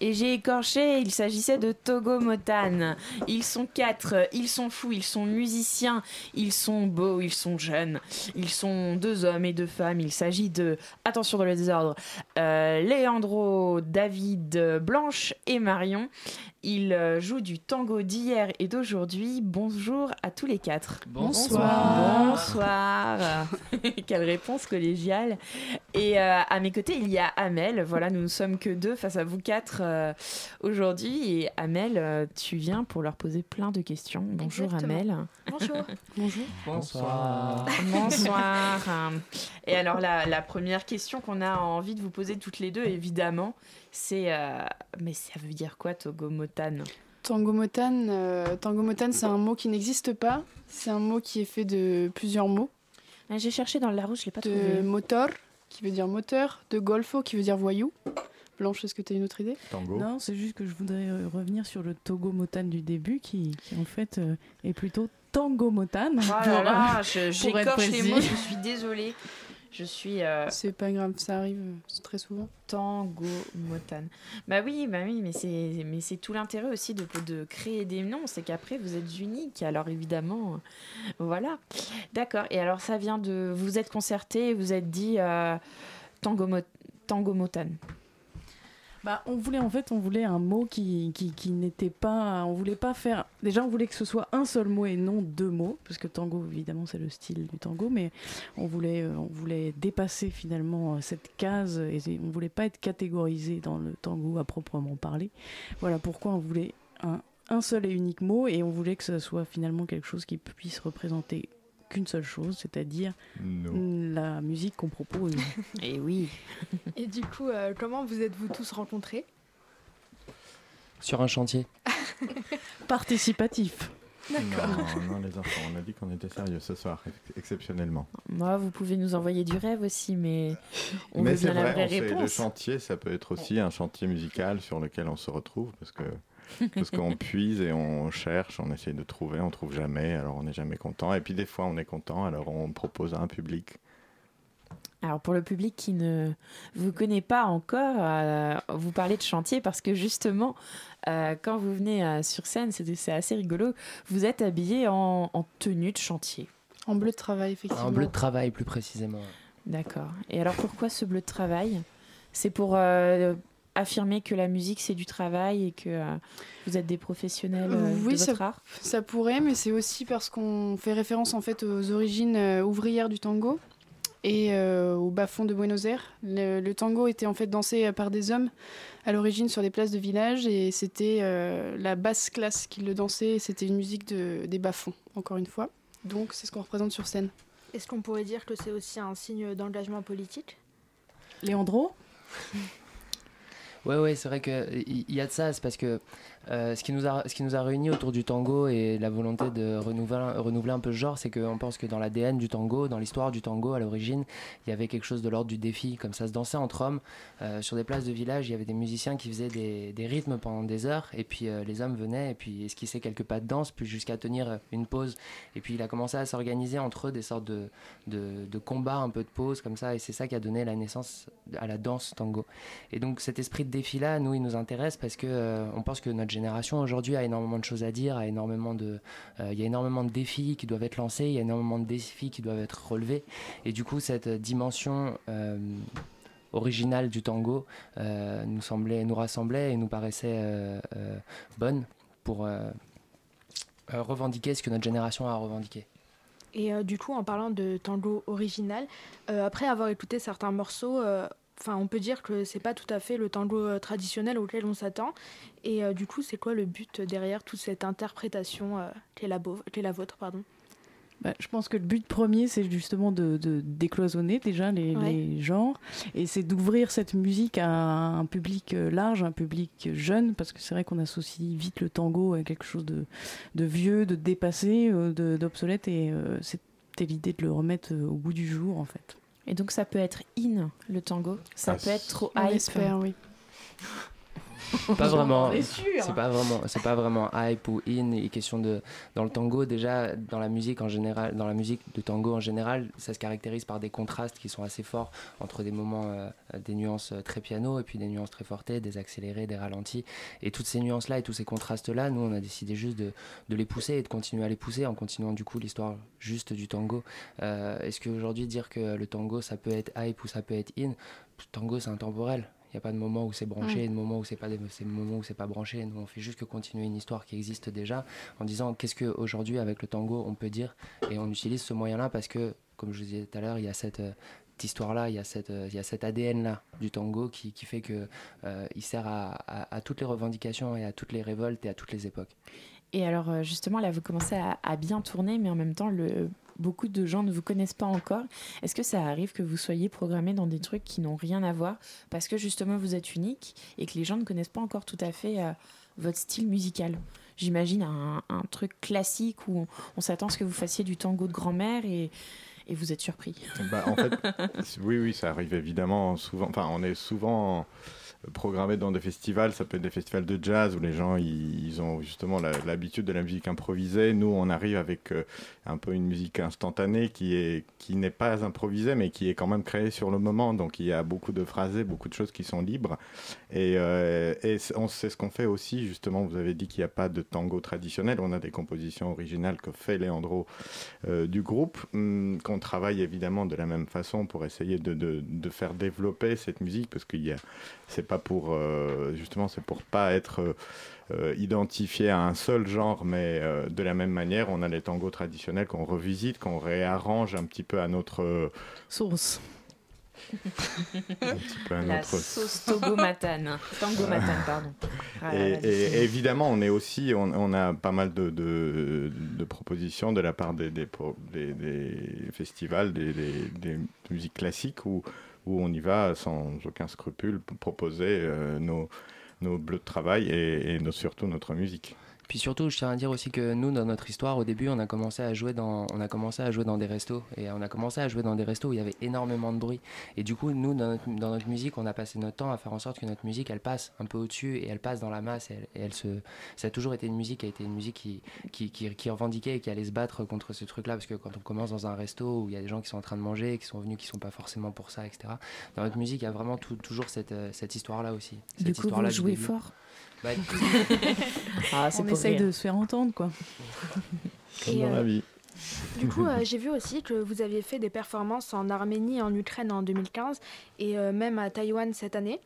Et j'ai écorché, il s'agissait de Togo Motan. Ils sont quatre, ils sont fous, ils sont musiciens, ils sont beaux, ils sont jeunes, ils sont deux hommes et deux femmes. Il s'agit de, attention dans le désordre, euh, Leandro, David, Blanche et Marion. Ils euh, jouent du tango d'hier et d'aujourd'hui. Bonjour à tous les quatre. Bonsoir. Bonsoir. Quelle réponse collégiale. Et euh, à mes côtés, il y a Amel. Voilà, nous ne sommes que deux face à vous quatre euh, aujourd'hui. Et Amel, euh, tu viens pour leur poser plein de questions. Bonjour Exactement. Amel. Bonjour. Bonjour. Bonsoir. Bonsoir. Et alors la, la première question qu'on a envie de vous poser toutes les deux, évidemment, c'est euh, mais ça veut dire quoi Togomotan? Tangomotan, euh, Tangomotan, c'est un mot qui n'existe pas. C'est un mot qui est fait de plusieurs mots. J'ai cherché dans le Larousse, je l'ai pas de trouvé. motor, qui veut dire moteur, de golfo, qui veut dire voyou. Blanche, est-ce que tu as une autre idée? Non, c'est juste que je voudrais euh, revenir sur le Togo Motan du début, qui, qui en fait euh, est plutôt Tango Motan. Oh là pour, là, euh, j'écorche les mots, je suis désolée. Je suis. euh, C'est pas grave, ça arrive très souvent. Tango Motan. Bah oui, bah oui, mais c'est mais c'est tout l'intérêt aussi de, de créer des noms, c'est qu'après vous êtes unique. Alors évidemment, voilà. D'accord. Et alors ça vient de vous êtes concerté, vous êtes dit euh, Tango Mo- Tango Motan. Bah, on voulait en fait, on voulait un mot qui, qui, qui n'était pas, on voulait pas faire. Déjà, on voulait que ce soit un seul mot et non deux mots, parce que tango, évidemment, c'est le style du tango, mais on voulait, euh, on voulait dépasser finalement euh, cette case et on voulait pas être catégorisé dans le tango à proprement parler. Voilà pourquoi on voulait un, un seul et unique mot et on voulait que ce soit finalement quelque chose qui puisse représenter qu'une seule chose, c'est-à-dire la musique qu'on propose. et oui. Et du coup, euh, comment vous êtes-vous tous rencontrés? Sur un chantier. Participatif. D'accord. Non, non, les enfants, on a dit qu'on était sérieux ce soir, ex- exceptionnellement. Moi, vous pouvez nous envoyer du rêve aussi, mais on Mais veut c'est bien la vrai, vraie on fait- le réponse. chantier, ça peut être aussi un chantier musical sur lequel on se retrouve, parce que parce qu'on puise et on cherche, on essaye de trouver, on trouve jamais, alors on n'est jamais content. Et puis des fois, on est content, alors on propose à un public. Alors pour le public qui ne vous connaît pas encore, euh, vous parlez de chantier parce que justement, euh, quand vous venez euh, sur scène, c'est assez rigolo, vous êtes habillé en, en tenue de chantier. En bleu de travail, effectivement. Un bleu de travail, plus précisément. D'accord. Et alors pourquoi ce bleu de travail? C'est pour euh, affirmer que la musique c'est du travail et que euh, vous êtes des professionnels euh, oui, de ça, votre art ça pourrait, mais c'est aussi parce qu'on fait référence en fait aux origines euh, ouvrières du tango et euh, au bas-fond de Buenos Aires. Le, le tango était en fait dansé par des hommes à l'origine sur des places de village et c'était euh, la basse classe qui le dansait. et C'était une musique de, des bas-fonds, encore une fois. Donc c'est ce qu'on représente sur scène. Est-ce qu'on pourrait dire que c'est aussi un signe d'engagement politique? Léandro? Ouais, ouais, c'est vrai qu'il y, y a de ça. C'est parce que euh, ce, qui nous a, ce qui nous a réunis autour du tango et la volonté de renouveler, renouveler un peu ce genre, c'est qu'on pense que dans l'ADN du tango, dans l'histoire du tango à l'origine, il y avait quelque chose de l'ordre du défi. Comme ça se dansait entre hommes. Euh, sur des places de village, il y avait des musiciens qui faisaient des, des rythmes pendant des heures. Et puis euh, les hommes venaient et puis esquissaient quelques pas de danse, puis jusqu'à tenir une pause. Et puis il a commencé à s'organiser entre eux des sortes de, de, de combats, un peu de pause comme ça. Et c'est ça qui a donné la naissance à la danse tango. Et donc cet esprit de défi-là, nous, il nous intéresse parce que on pense que notre génération aujourd'hui a énormément de choses à dire, a énormément de, euh, il y a énormément de défis qui doivent être lancés, il y a énormément de défis qui doivent être relevés. Et du coup, cette dimension euh, originale du tango euh, nous semblait, nous rassemblait et nous paraissait bonne pour revendiquer ce que notre génération a revendiqué. Et du coup, en parlant de tango original, après avoir écouté certains morceaux, enfin, on peut dire que c'est pas tout à fait le tango euh, traditionnel auquel on s'attend. Et euh, du coup, c'est quoi le but derrière toute cette interprétation euh, qui, est la la vôtre, pardon? Bah, je pense que le but premier, c'est justement de, de décloisonner déjà les, Ouais. les genres, et c'est d'ouvrir cette musique à un public euh, large, un public jeune, parce que c'est vrai qu'on associe vite le tango à quelque chose de, de vieux, de dépassé, d'obsolète, et euh, c'était l'idée de le remettre au goût du jour, en fait. Et donc ça peut être in le tango, ça Ah, peut être trop hype. espère, oui. pas vraiment. c'est pas vraiment c'est pas vraiment hype ou in et question de dans le tango déjà dans la musique en général dans la musique de tango en général ça se caractérise par des contrastes qui sont assez forts entre des moments euh, des nuances euh, très piano et puis des nuances très fortes des accélérés des ralentis. Et toutes ces nuances là et tous ces contrastes là nous on a décidé juste de, de les pousser et de continuer à les pousser en continuant du coup l'histoire juste du tango. Euh, est-ce qu'aujourd'hui dire que le tango ça peut être hype ou ça peut être in? Tango c'est intemporel il n'y a pas de moment où c'est branché et de moment où c'est pas c'est moment où c'est pas branché. Nous, on fait juste que continuer une histoire qui existe déjà en disant qu'est-ce qu'aujourd'hui, avec le tango, on peut dire. Et on utilise ce moyen-là parce que, comme je vous disais tout à l'heure, il y a cette, cette histoire-là, il y a, cette, il y a cet ADN-là du tango qui, qui fait que euh, il sert à, à- à toutes les revendications et à toutes les révoltes et à toutes les époques. Et alors euh, justement là vous commencez à, à bien tourner mais en même temps le, beaucoup de gens ne vous connaissent pas encore. Est-ce que ça arrive que vous soyez programmé dans des trucs qui n'ont rien à voir parce que justement vous êtes unique et que les gens ne connaissent pas encore tout à fait euh, votre style musical? J'imagine un, truc classique où on, on s'attend à ce que vous fassiez du tango de grand-mère et, et vous êtes surpris. Bah, en fait, oui, oui, ça arrive évidemment souvent. Enfin, on est souvent programmé dans des festivals, ça peut être des festivals de jazz où les gens ils, ont justement l'habitude de la musique improvisée. Nous, on arrive avec euh, un peu une musique instantanée qui est qui n'est pas improvisée mais qui est quand même créée sur le moment. Donc il y a beaucoup de phrasés, beaucoup de choses qui sont libres. Et, euh, on sait ce qu'on fait aussi justement. Vous avez dit qu'il n'y a pas de tango traditionnel. On a des compositions originales que fait Leandro euh, du groupe, hum, qu'on travaille évidemment de la même façon pour essayer de, de, faire développer cette musique parce qu'il y a pas pour euh, justement c'est pour pas être euh, identifié à un seul genre, mais euh, de la même manière, on a les tangos traditionnels qu'on revisite, qu'on réarrange un petit peu à notre source. un petit peu à La notre sauce togomatane. Tangomatane, pardon. Ah et, évidemment, on est aussi, on, on a pas mal de, de, de propositions de la part des, des, pro- des- des festivals, des, des- des musiques classiques où, où on y va sans aucun scrupule proposer euh, nos, nos bleus de travail et, surtout notre musique. Puis surtout, je tiens à dire aussi que nous, dans notre histoire, au début, on a commencé à jouer dans, on a commencé à jouer dans des restos et on a commencé à jouer dans des restos où il y avait énormément de bruit. Et du coup, nous, dans notre, dans notre musique, on a passé notre temps à faire en sorte que notre musique, elle passe un peu au-dessus et elle passe dans la masse. Et elle, et elle se, ça a toujours été une musique qui a été une musique qui, qui, qui, qui revendiquait et qui allait se battre contre ce truc-là, parce que quand on commence dans un resto où il y a des gens qui sont en train de manger, qui sont venus, qui sont pas forcément pour ça, etc. Dans notre musique, il y a vraiment tout- toujours cette, euh, cette histoire-là aussi. Cette Du coup, vous histoire-là jouez début. fort. Bah, Ah, c'est on essaye rire. de se faire entendre, quoi. Comme Et, dans euh, la vie. Du coup, euh, j'ai vu aussi que vous aviez fait des performances en Arménie et en Ukraine en 2015 et euh, même à Taïwan cette année.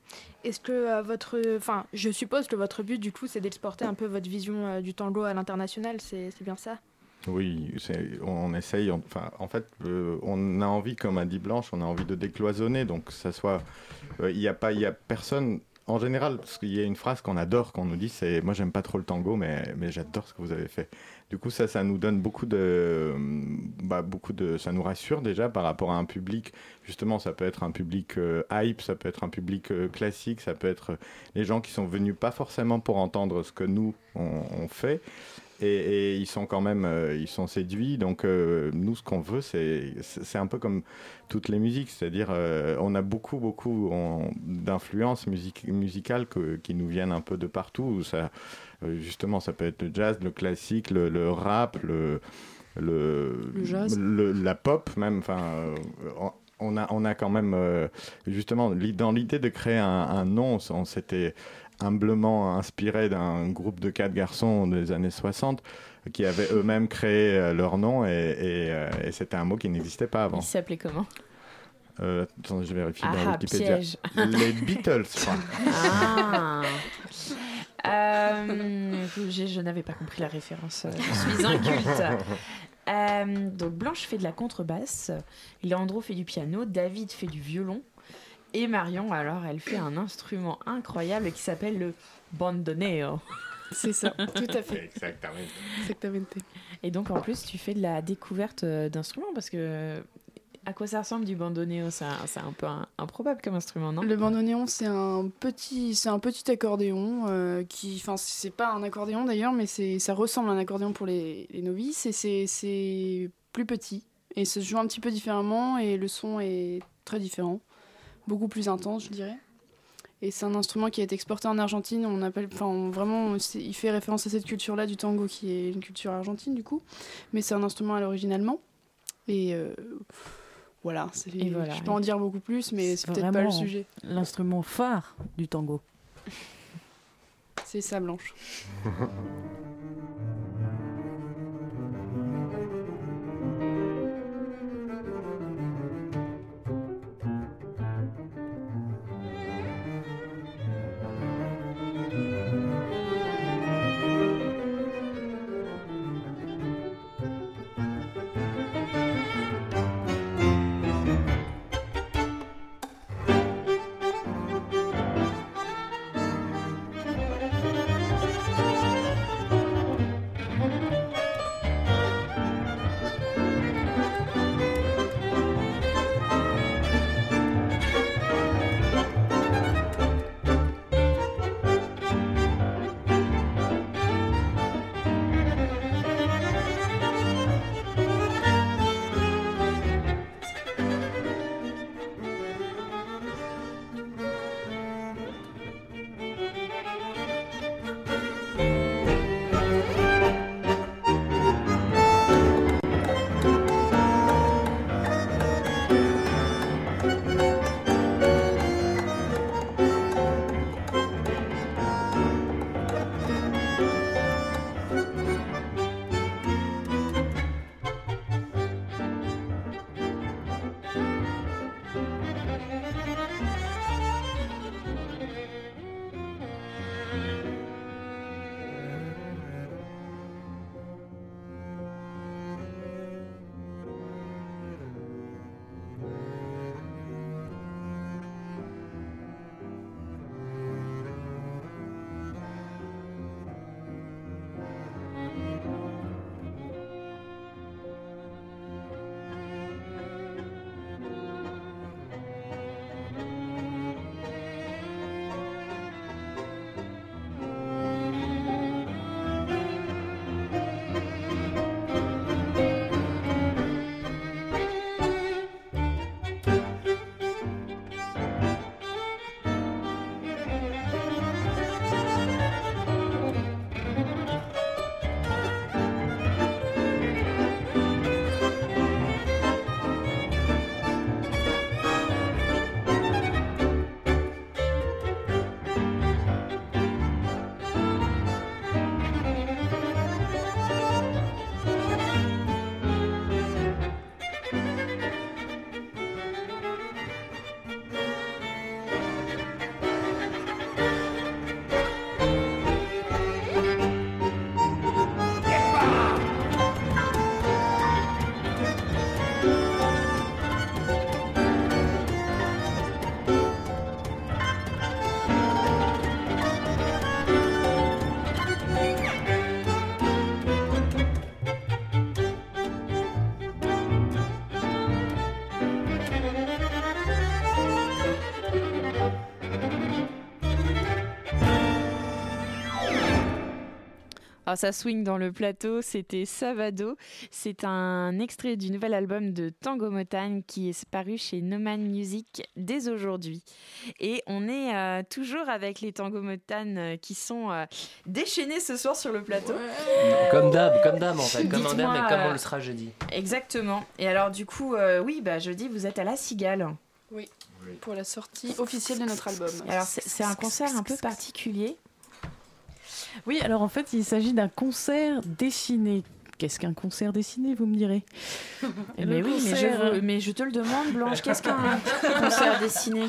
Est-ce que euh, votre. Enfin, je suppose que votre but, du coup, c'est d'exporter un peu votre vision euh, du tango à l'international, c'est bien ça? Oui, on essaye. on- Enfin, en fait, euh, on a envie, comme a dit Blanche, on a envie de décloisonner. Donc, ça soit, euh, il n'y a pas, il y a personne. En général, parce qu'il y a une phrase qu'on adore, qu'on nous dit, c'est moi j'aime pas trop le tango, mais, mais j'adore ce que vous avez fait. Du coup, ça, ça nous donne beaucoup de, bah, beaucoup de, ça nous rassure déjà par rapport à un public. Justement, ça peut être un public euh, hype, ça peut être un public euh, classique, ça peut être euh, les gens qui sont venus pas forcément pour entendre ce que nous on, on fait, et, et ils sont quand même, euh, ils sont séduits. Donc euh, nous, ce qu'on veut, c'est, c'est un peu comme toutes les musiques, c'est-à-dire euh, on a beaucoup, beaucoup d'influences music- musicales que- qui nous viennent un peu de partout. Ça, justement, ça peut être le jazz, le classique, le, le rap, le, le, Le jazz. le- la pop même. Enfin, on- a, on a quand même justement dans l'idée de créer un, un nom, on s'était humblement inspiré d'un groupe de quatre garçons des années 60 qui avaient eux-mêmes créé euh, leur nom et, et, euh, et c'était un mot qui n'existait pas avant. Il s'appelait comment? Euh, attendez, je vérifie Ah, dans Wikipédia. piège. Les Beatles, je crois. Ah Euh, je je n'avais pas compris la référence. Je suis inculte. Euh, donc Blanche fait de la contrebasse, Leandro fait du piano, David fait du violon et Marion alors elle fait un instrument incroyable qui s'appelle le bandoneo. C'est ça, tout à fait. Exactement. Exactement. Et donc en plus tu fais de la découverte euh, d'instruments parce que à quoi ça ressemble du bandoneo C'est un, c'est un peu un- improbable comme instrument, non? Le bandoneon, c'est un petit, c'est un petit accordéon euh, qui, enfin, c'est pas un accordéon d'ailleurs, mais c'est, ça ressemble à un accordéon pour les, les novices et c'est, c'est plus petit et ça se joue un petit peu différemment et le son est très différent, beaucoup plus intense, je dirais. Et c'est un instrument qui a été exporté en Argentine. On appelle, enfin, on- vraiment, il fait référence à cette culture-là du tango, qui est une culture argentine du coup, mais c'est un instrument à l'origine allemand. Et euh, voilà, c'est, Et voilà. je peux en dire beaucoup plus, mais c'est peut-être pas le sujet. L'instrument phare du tango. C'est ça, Blanche. Alors ça swing dans le plateau, c'était Savado. C'est un extrait du nouvel album de Tango Motan qui est paru chez Noman Music dès aujourd'hui. Et on est euh, toujours avec les Tango Motan euh, qui sont euh, déchaînés ce soir sur le plateau. Comme d'hab, comme d'hab en fait, comme en Dites-moi, d'hab, mais comme on le sera jeudi. Exactement. Et alors du coup, euh, oui, bah jeudi vous êtes à la Cigale. Oui, pour la sortie officielle de notre album. Alors c'est c'est un concert un peu particulier. Oui, alors en fait, il s'agit d'un concert dessiné. Qu'est-ce qu'un concert dessiné, vous me direz? Mais Le oui, mais je, concert, veux- mais je te le demande, Blanche, qu'est-ce qu'un concert dessiné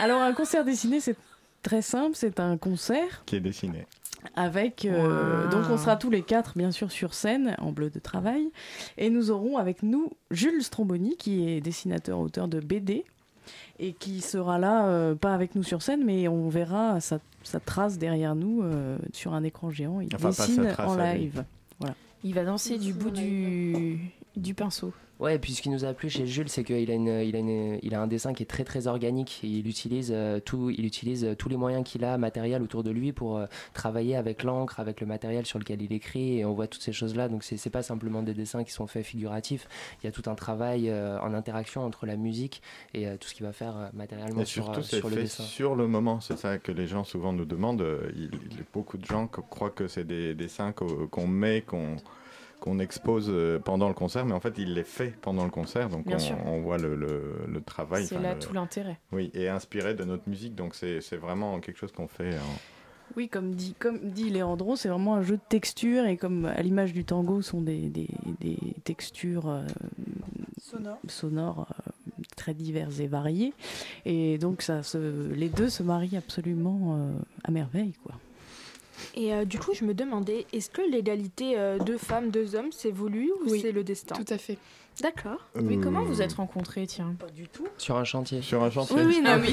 Alors, un concert dessiné, c'est très simple. C'est un concert Qui est dessiné. avec. euh, Wow. Donc, on sera tous les quatre, bien sûr, sur scène, en bleu de travail. Et nous aurons avec nous Jules Stromboni, qui est dessinateur, auteur de BD. Et qui sera là, euh, pas avec nous sur scène, mais on verra sa, sa trace derrière nous euh, sur un écran géant. Il Enfin, dessine en live. Voilà. Il va danser du bout du, du pinceau. Ouais, et puis ce qui nous a plu chez Jules, c'est qu'il a, une, il a, une, il a un dessin qui est très très organique. Il utilise, euh, tout, il utilise euh, tous les moyens qu'il a, matériel autour de lui, pour euh, travailler avec l'encre, avec le matériel sur lequel il écrit. Et on voit toutes ces choses-là. Donc c'est pas simplement des dessins qui sont faits figuratifs. Il y a tout un travail euh, en interaction entre la musique et tout ce qu'il va faire matériellement Et sur, surtout, sur le fait dessin. sur le moment. C'est ça que les gens souvent nous demandent. Il, il- beaucoup de gens croient que c'est des dessins qu'o- qu'on met, qu'on qu'on expose euh, pendant le concert, mais en fait, il les fait pendant le concert, donc on, voit le, le- le travail. C'est là le- tout l'intérêt. Oui, et inspiré de notre musique, donc c'est vraiment quelque chose qu'on fait. en- Oui, comme dit, comme dit Leandro, c'est vraiment un jeu de textures et comme à l'image du tango sont des, des, des textures euh, Sonore. sonores euh, très diverses et variées. Et donc ça se, les deux se marient absolument euh, à merveille. Quoi. Et euh, du coup, je me demandais, est-ce que l'égalité euh, deux femmes, deux hommes, c'est voulu ou Oui, c'est le destin Tout à fait. D'accord. Mais Euh, comment vous êtes rencontrés, tiens? Pas du tout. Sur un chantier. Sur un chantier Oui, oui, non, Ah oui.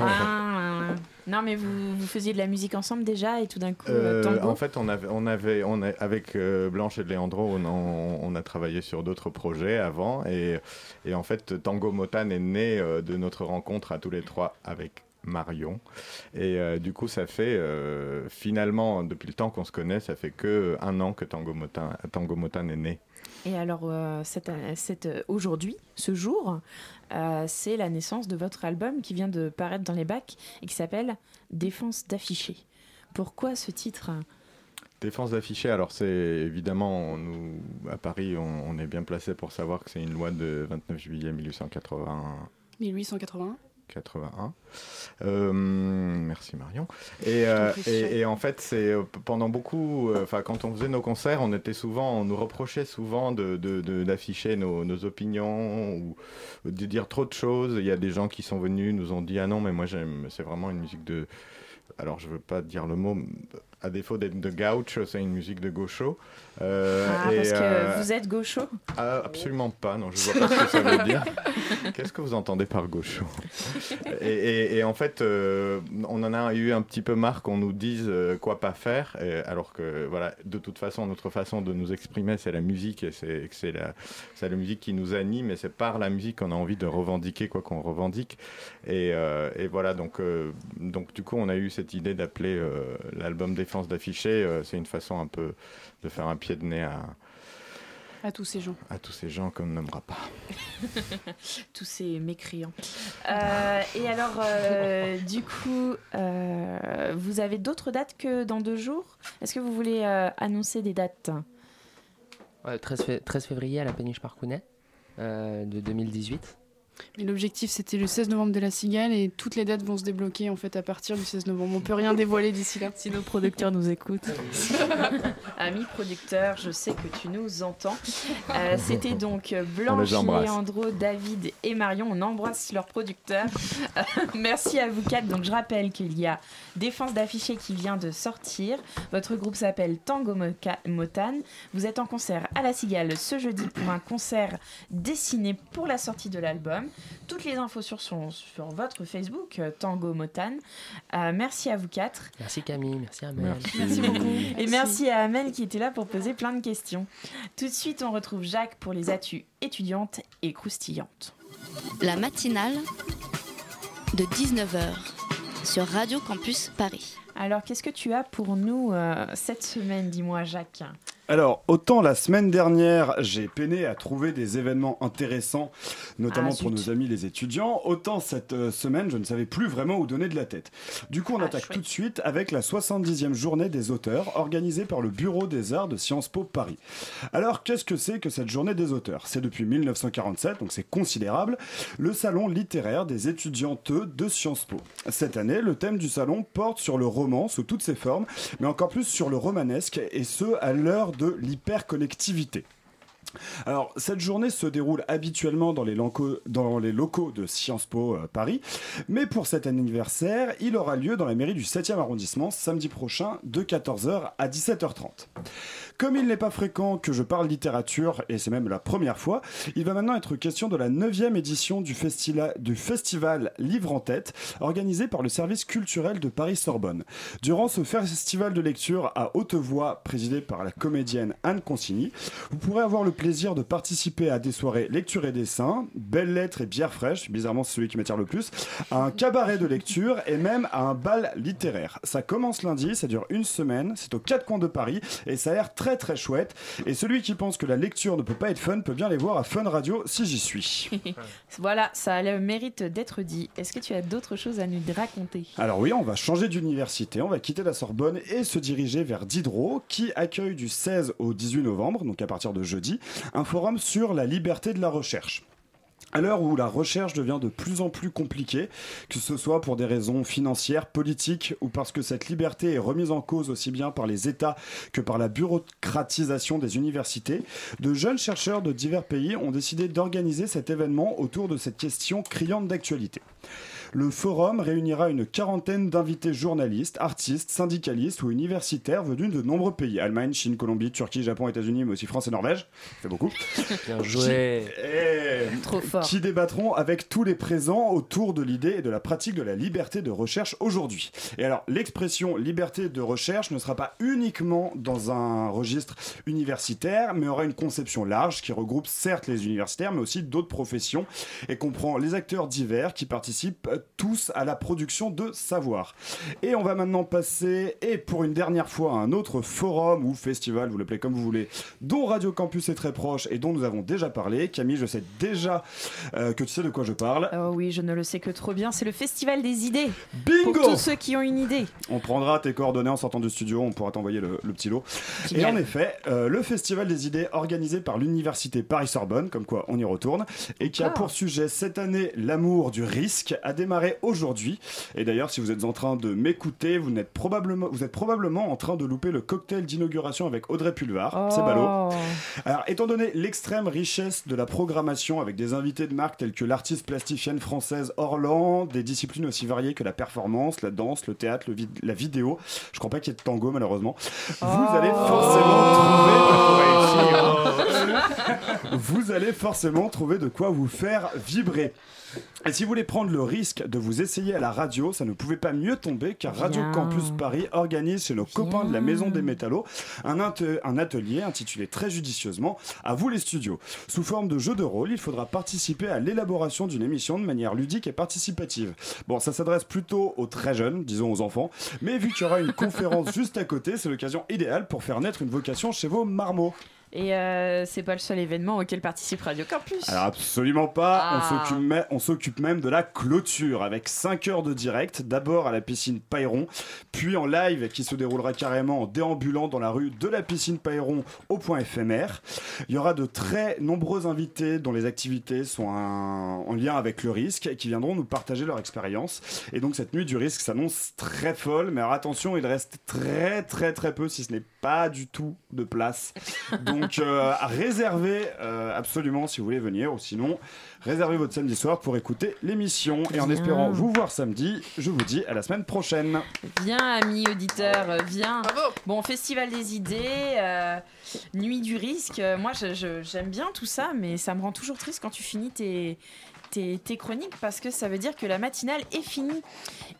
Ah, non, mais vous, vous faisiez de la musique ensemble déjà et tout d'un coup, euh, Euh, tango en fait, on avait, on avait, on a- avec euh, Blanche et Leandro, on, on- on a travaillé sur d'autres projets avant, et, et en fait, Tango Motan est né euh, de notre rencontre à tous les trois avec Marion, et euh, du coup, ça fait euh, finalement depuis le temps qu'on se connaît, ça fait que un an que Tango Motan est né. Et alors, euh, aujourd'hui, ce jour, euh, c'est la naissance de votre album qui vient de paraître dans les bacs et qui s'appelle Défense d'afficher. Pourquoi ce titre? Défense d'afficher, alors c'est évidemment, nous, à Paris, on, on est bien placé pour savoir que c'est une loi de 29 juillet 1881 1881. 81. Euh, merci Marion. Et, euh, et, et en fait, c'est euh, pendant beaucoup, euh, enfin quand on faisait nos concerts, on était souvent, on nous reprochait souvent de- d'afficher nos, nos opinions ou de dire trop de choses. Il y a des gens qui sont venus, nous ont dit ah non mais moi j'aime, c'est vraiment une musique de alors je veux pas dire le mot, à défaut d'être de gaucho, c'est une musique de gaucho. Euh, Ah, et, parce que euh, vous êtes gaucho ah, absolument pas, non, je vois pas ce que ça veut dire. Qu'est-ce que vous entendez par gaucho? Et, et- et en fait, euh, on en a eu un petit peu marre qu'on nous dise euh, quoi pas faire, et alors que voilà, de toute façon, notre façon de nous exprimer, c'est la musique, et c'est que c'est la, la musique qui nous anime, et c'est par la musique qu'on a envie de revendiquer quoi qu'on revendique. Et, voilà, donc, donc du coup, on a eu cette idée d'appeler l'album Défense d'afficher. euh, c'est une façon un peu de faire un pied de nez à, À tous ces gens. à tous ces gens qu'on ne nommera pas. Tous ces mécréants. Euh, et alors, euh, du coup, euh, vous avez d'autres dates que dans deux jours? Est-ce que vous voulez euh, annoncer des dates? Ouais, 13, fé- 13 février à la péniche Parcounet euh, de 2018. Mais l'objectif, c'était le 16 novembre de la Cigale et toutes les dates vont se débloquer en fait à partir du 16 novembre. On peut rien dévoiler d'ici là. Si nos producteurs nous écoutent. Ami producteur, je sais que tu nous entends. Euh, C'était donc On Blanche. Léandro, David et Marion. On embrasse leurs producteurs. Euh, merci à vous quatre. Donc je rappelle qu'il y a Défense d'afficher qui vient de sortir. Votre groupe s'appelle Tango Moca- Motan. Vous êtes en concert à la Cigale ce jeudi pour un concert dessiné pour la sortie de l'album. Toutes les infos sur, son, sur votre Facebook, euh, Tango Motan. Euh, merci à vous quatre. Merci Camille, merci Amel. Merci. Merci beaucoup. Et merci à Amel qui était là pour poser plein de questions. Tout de suite, on retrouve Jacques pour les atus étudiantes et croustillantes. La matinale de 19h sur Radio Campus Paris. Alors, qu'est-ce que tu as pour nous euh, cette semaine, dis-moi, Jacques Alors, autant la semaine dernière, j'ai peiné à trouver des événements intéressants, notamment Ah, pour nos amis les étudiants, autant cette euh, semaine, je ne savais plus vraiment où donner de la tête. Du coup, on Ah, attaque chouette. tout de suite avec la 70e journée des auteurs, organisée par le Bureau des Arts de Sciences Po Paris. Alors, qu'est-ce que c'est que cette journée des auteurs? C'est depuis 1947, donc c'est considérable, le salon littéraire des étudiantes de Sciences Po. Cette année, le thème du salon porte sur le roman sous toutes ses formes, mais encore plus sur le romanesque, et ce, à l'heure de l'hyperconnectivité. Alors, cette journée se déroule habituellement dans les, locaux- dans les locaux de Sciences Po euh, Paris, mais pour cet anniversaire, il aura lieu dans la mairie du 7e arrondissement samedi prochain de 14h à 17h30. Comme il n'est pas fréquent que je parle littérature, et c'est même la première fois, il va maintenant être question de la 9e édition du, festival Livre en tête, organisé par le service culturel de Paris-Sorbonne. Durant ce festival de lecture à haute voix, présidé par la comédienne Anne Consigny, vous pourrez avoir le plaisir de participer à des soirées lecture et dessin, belles lettres et bière fraîche, bizarrement celui qui m'attire le plus, à un cabaret de lecture et même à un bal littéraire. Ça commence lundi, ça dure une semaine, c'est aux quatre coins de Paris et ça a l'air très très chouette. Et celui qui pense que la lecture ne peut pas être fun peut bien les voir à Fun Radio si j'y suis. Voilà, ça a le mérite d'être dit. Est-ce que tu as d'autres choses à nous raconter? Alors oui, on va changer d'université, on va quitter la Sorbonne et se diriger vers Diderot, qui accueille du 16 au 18 novembre, donc à partir de jeudi, un forum sur la liberté de la recherche. À l'heure où la recherche devient de plus en plus compliquée, que ce soit pour des raisons financières, politiques ou parce que cette liberté est remise en cause aussi bien par les États que par la bureaucratisation des universités, de jeunes chercheurs de divers pays ont décidé d'organiser cet événement autour de cette question criante d'actualité. Le forum réunira une quarantaine d'invités journalistes, artistes, syndicalistes ou universitaires venus de nombreux pays. Allemagne, Chine, Colombie, Turquie, Japon, États-Unis, mais aussi France et Norvège. Fait beaucoup. Bien joué. Eh, Qui débattront avec tous les présents autour de l'idée et de la pratique de la liberté de recherche aujourd'hui. Et alors, l'expression liberté de recherche ne sera pas uniquement dans un registre universitaire, mais aura une conception large qui regroupe certes les universitaires, mais aussi d'autres professions et comprend les acteurs divers qui participent tous à la production de savoir. Et on va maintenant passer, et pour une dernière fois, à un autre forum ou festival, vous l'appelez comme vous voulez, dont Radio Campus est très proche et dont nous avons déjà parlé. Camille, je sais déjà euh, que tu sais de quoi je parle. Oh oui, je ne le sais que trop bien. C'est le festival des idées. Bingo Pour tous ceux qui ont une idée. On prendra tes coordonnées en sortant du studio, on pourra t'envoyer le, le petit lot. Et en effet, euh, le Festival des idées organisé par l'Université Paris-Sorbonne, comme quoi on y retourne, et qui a Ah. pour sujet cette année l'amour du risque, a démarré aujourd'hui. Et d'ailleurs, si vous êtes en train de m'écouter, vous, n'êtes probablement, vous êtes probablement en train de louper le cocktail d'inauguration avec Audrey Pulvar. C'est ballot. Oh. Alors, étant donné l'extrême richesse de la programmation avec des invités de marque tels que l'artiste plasticienne française Orlan, des disciplines aussi variées que la performance, la danse, le théâtre, le vid- la vidéo, je crois pas qu'il y ait de tango malheureusement, vous allez forcément trouver... vous allez forcément trouver de quoi vous faire vibrer. Et si vous voulez prendre le risque de vous essayer à la radio, ça ne pouvait pas mieux tomber car Radio Bien. Campus Paris organise chez nos copains de la Maison des Métallos un, un atelier intitulé très judicieusement À vous les studios. Sous forme de jeu de rôle, il faudra participer à l'élaboration d'une émission de manière ludique et participative. Bon, ça s'adresse plutôt aux très jeunes, disons aux enfants, mais vu qu'il y aura une conférence juste à côté, c'est l'occasion idéale pour faire naître une vocation chez vos marmots. Et euh, c'est pas le seul événement auquel participe Radio Campus. Alors absolument pas, Ah. on s'occupe on s'occupe même de la clôture avec 5 heures de direct, d'abord à la piscine Pailleron, puis en live qui se déroulera carrément en déambulant dans la rue de la piscine Pailleron au point éphémère. Il y aura de très nombreux invités dont les activités sont un- en lien avec le risque et qui viendront nous partager leur expérience. Et donc cette nuit du risque s'annonce très folle, mais alors attention, il reste très très très peu si ce n'est pas du tout de place. Donc euh, à réserver euh, absolument si vous voulez venir, ou sinon réservez votre samedi soir pour écouter l'émission. Et en Bien. espérant vous voir samedi, je vous dis à la semaine prochaine. Viens, ami auditeur, euh, viens. Bon, Festival des idées, euh, Nuit du risque. moi, j'aime bien tout ça, mais ça me rend toujours triste quand tu finis tes, tes, tes chroniques parce que ça veut dire que la matinale est finie.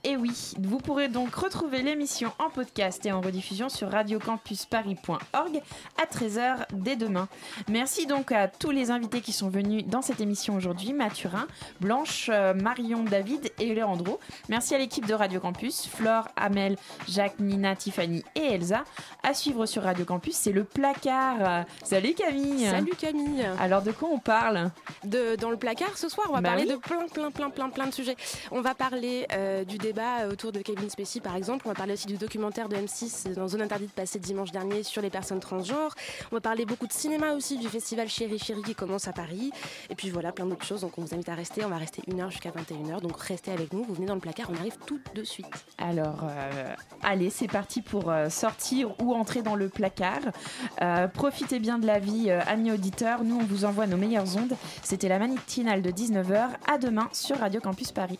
Et oui, vous pourrez donc retrouver l'émission en podcast et en rediffusion sur radiocampusparis.org à 13h dès demain. Merci donc à tous les invités qui sont venus dans cette émission aujourd'hui Mathurin, Blanche, euh, Marion, David et Leandro. Merci à l'équipe de Radio Campus, Flore, Amel, Jacques, Nina, Tiffany et Elsa. À suivre sur Radio Campus, c'est le placard. Euh, Salut Camille Salut Camille Alors de quoi on parle? De, Dans le placard ce soir, on va Bah parler oui. de plein, plein, plein, plein, plein de sujets. On va parler euh, du débat autour de Kevin Spacey par exemple. On va parler aussi du documentaire de M6 dans Zone Interdite passé dimanche dernier sur les personnes transgenres. On va parler beaucoup de cinéma aussi, du festival Chéri Chéri qui commence à Paris. Et puis voilà, plein d'autres choses. Donc on vous invite à rester. On va rester une heure jusqu'à 21h. Donc restez avec nous. Vous venez dans le placard. On arrive tout de suite. Alors, euh, allez, c'est parti pour euh, sortir ou entrer dans le placard. Euh, profitez bien de la vie, euh, amis auditeurs. Nous, on vous envoie nos meilleures ondes. C'était la matinale de 19h. À demain sur Radio Campus Paris.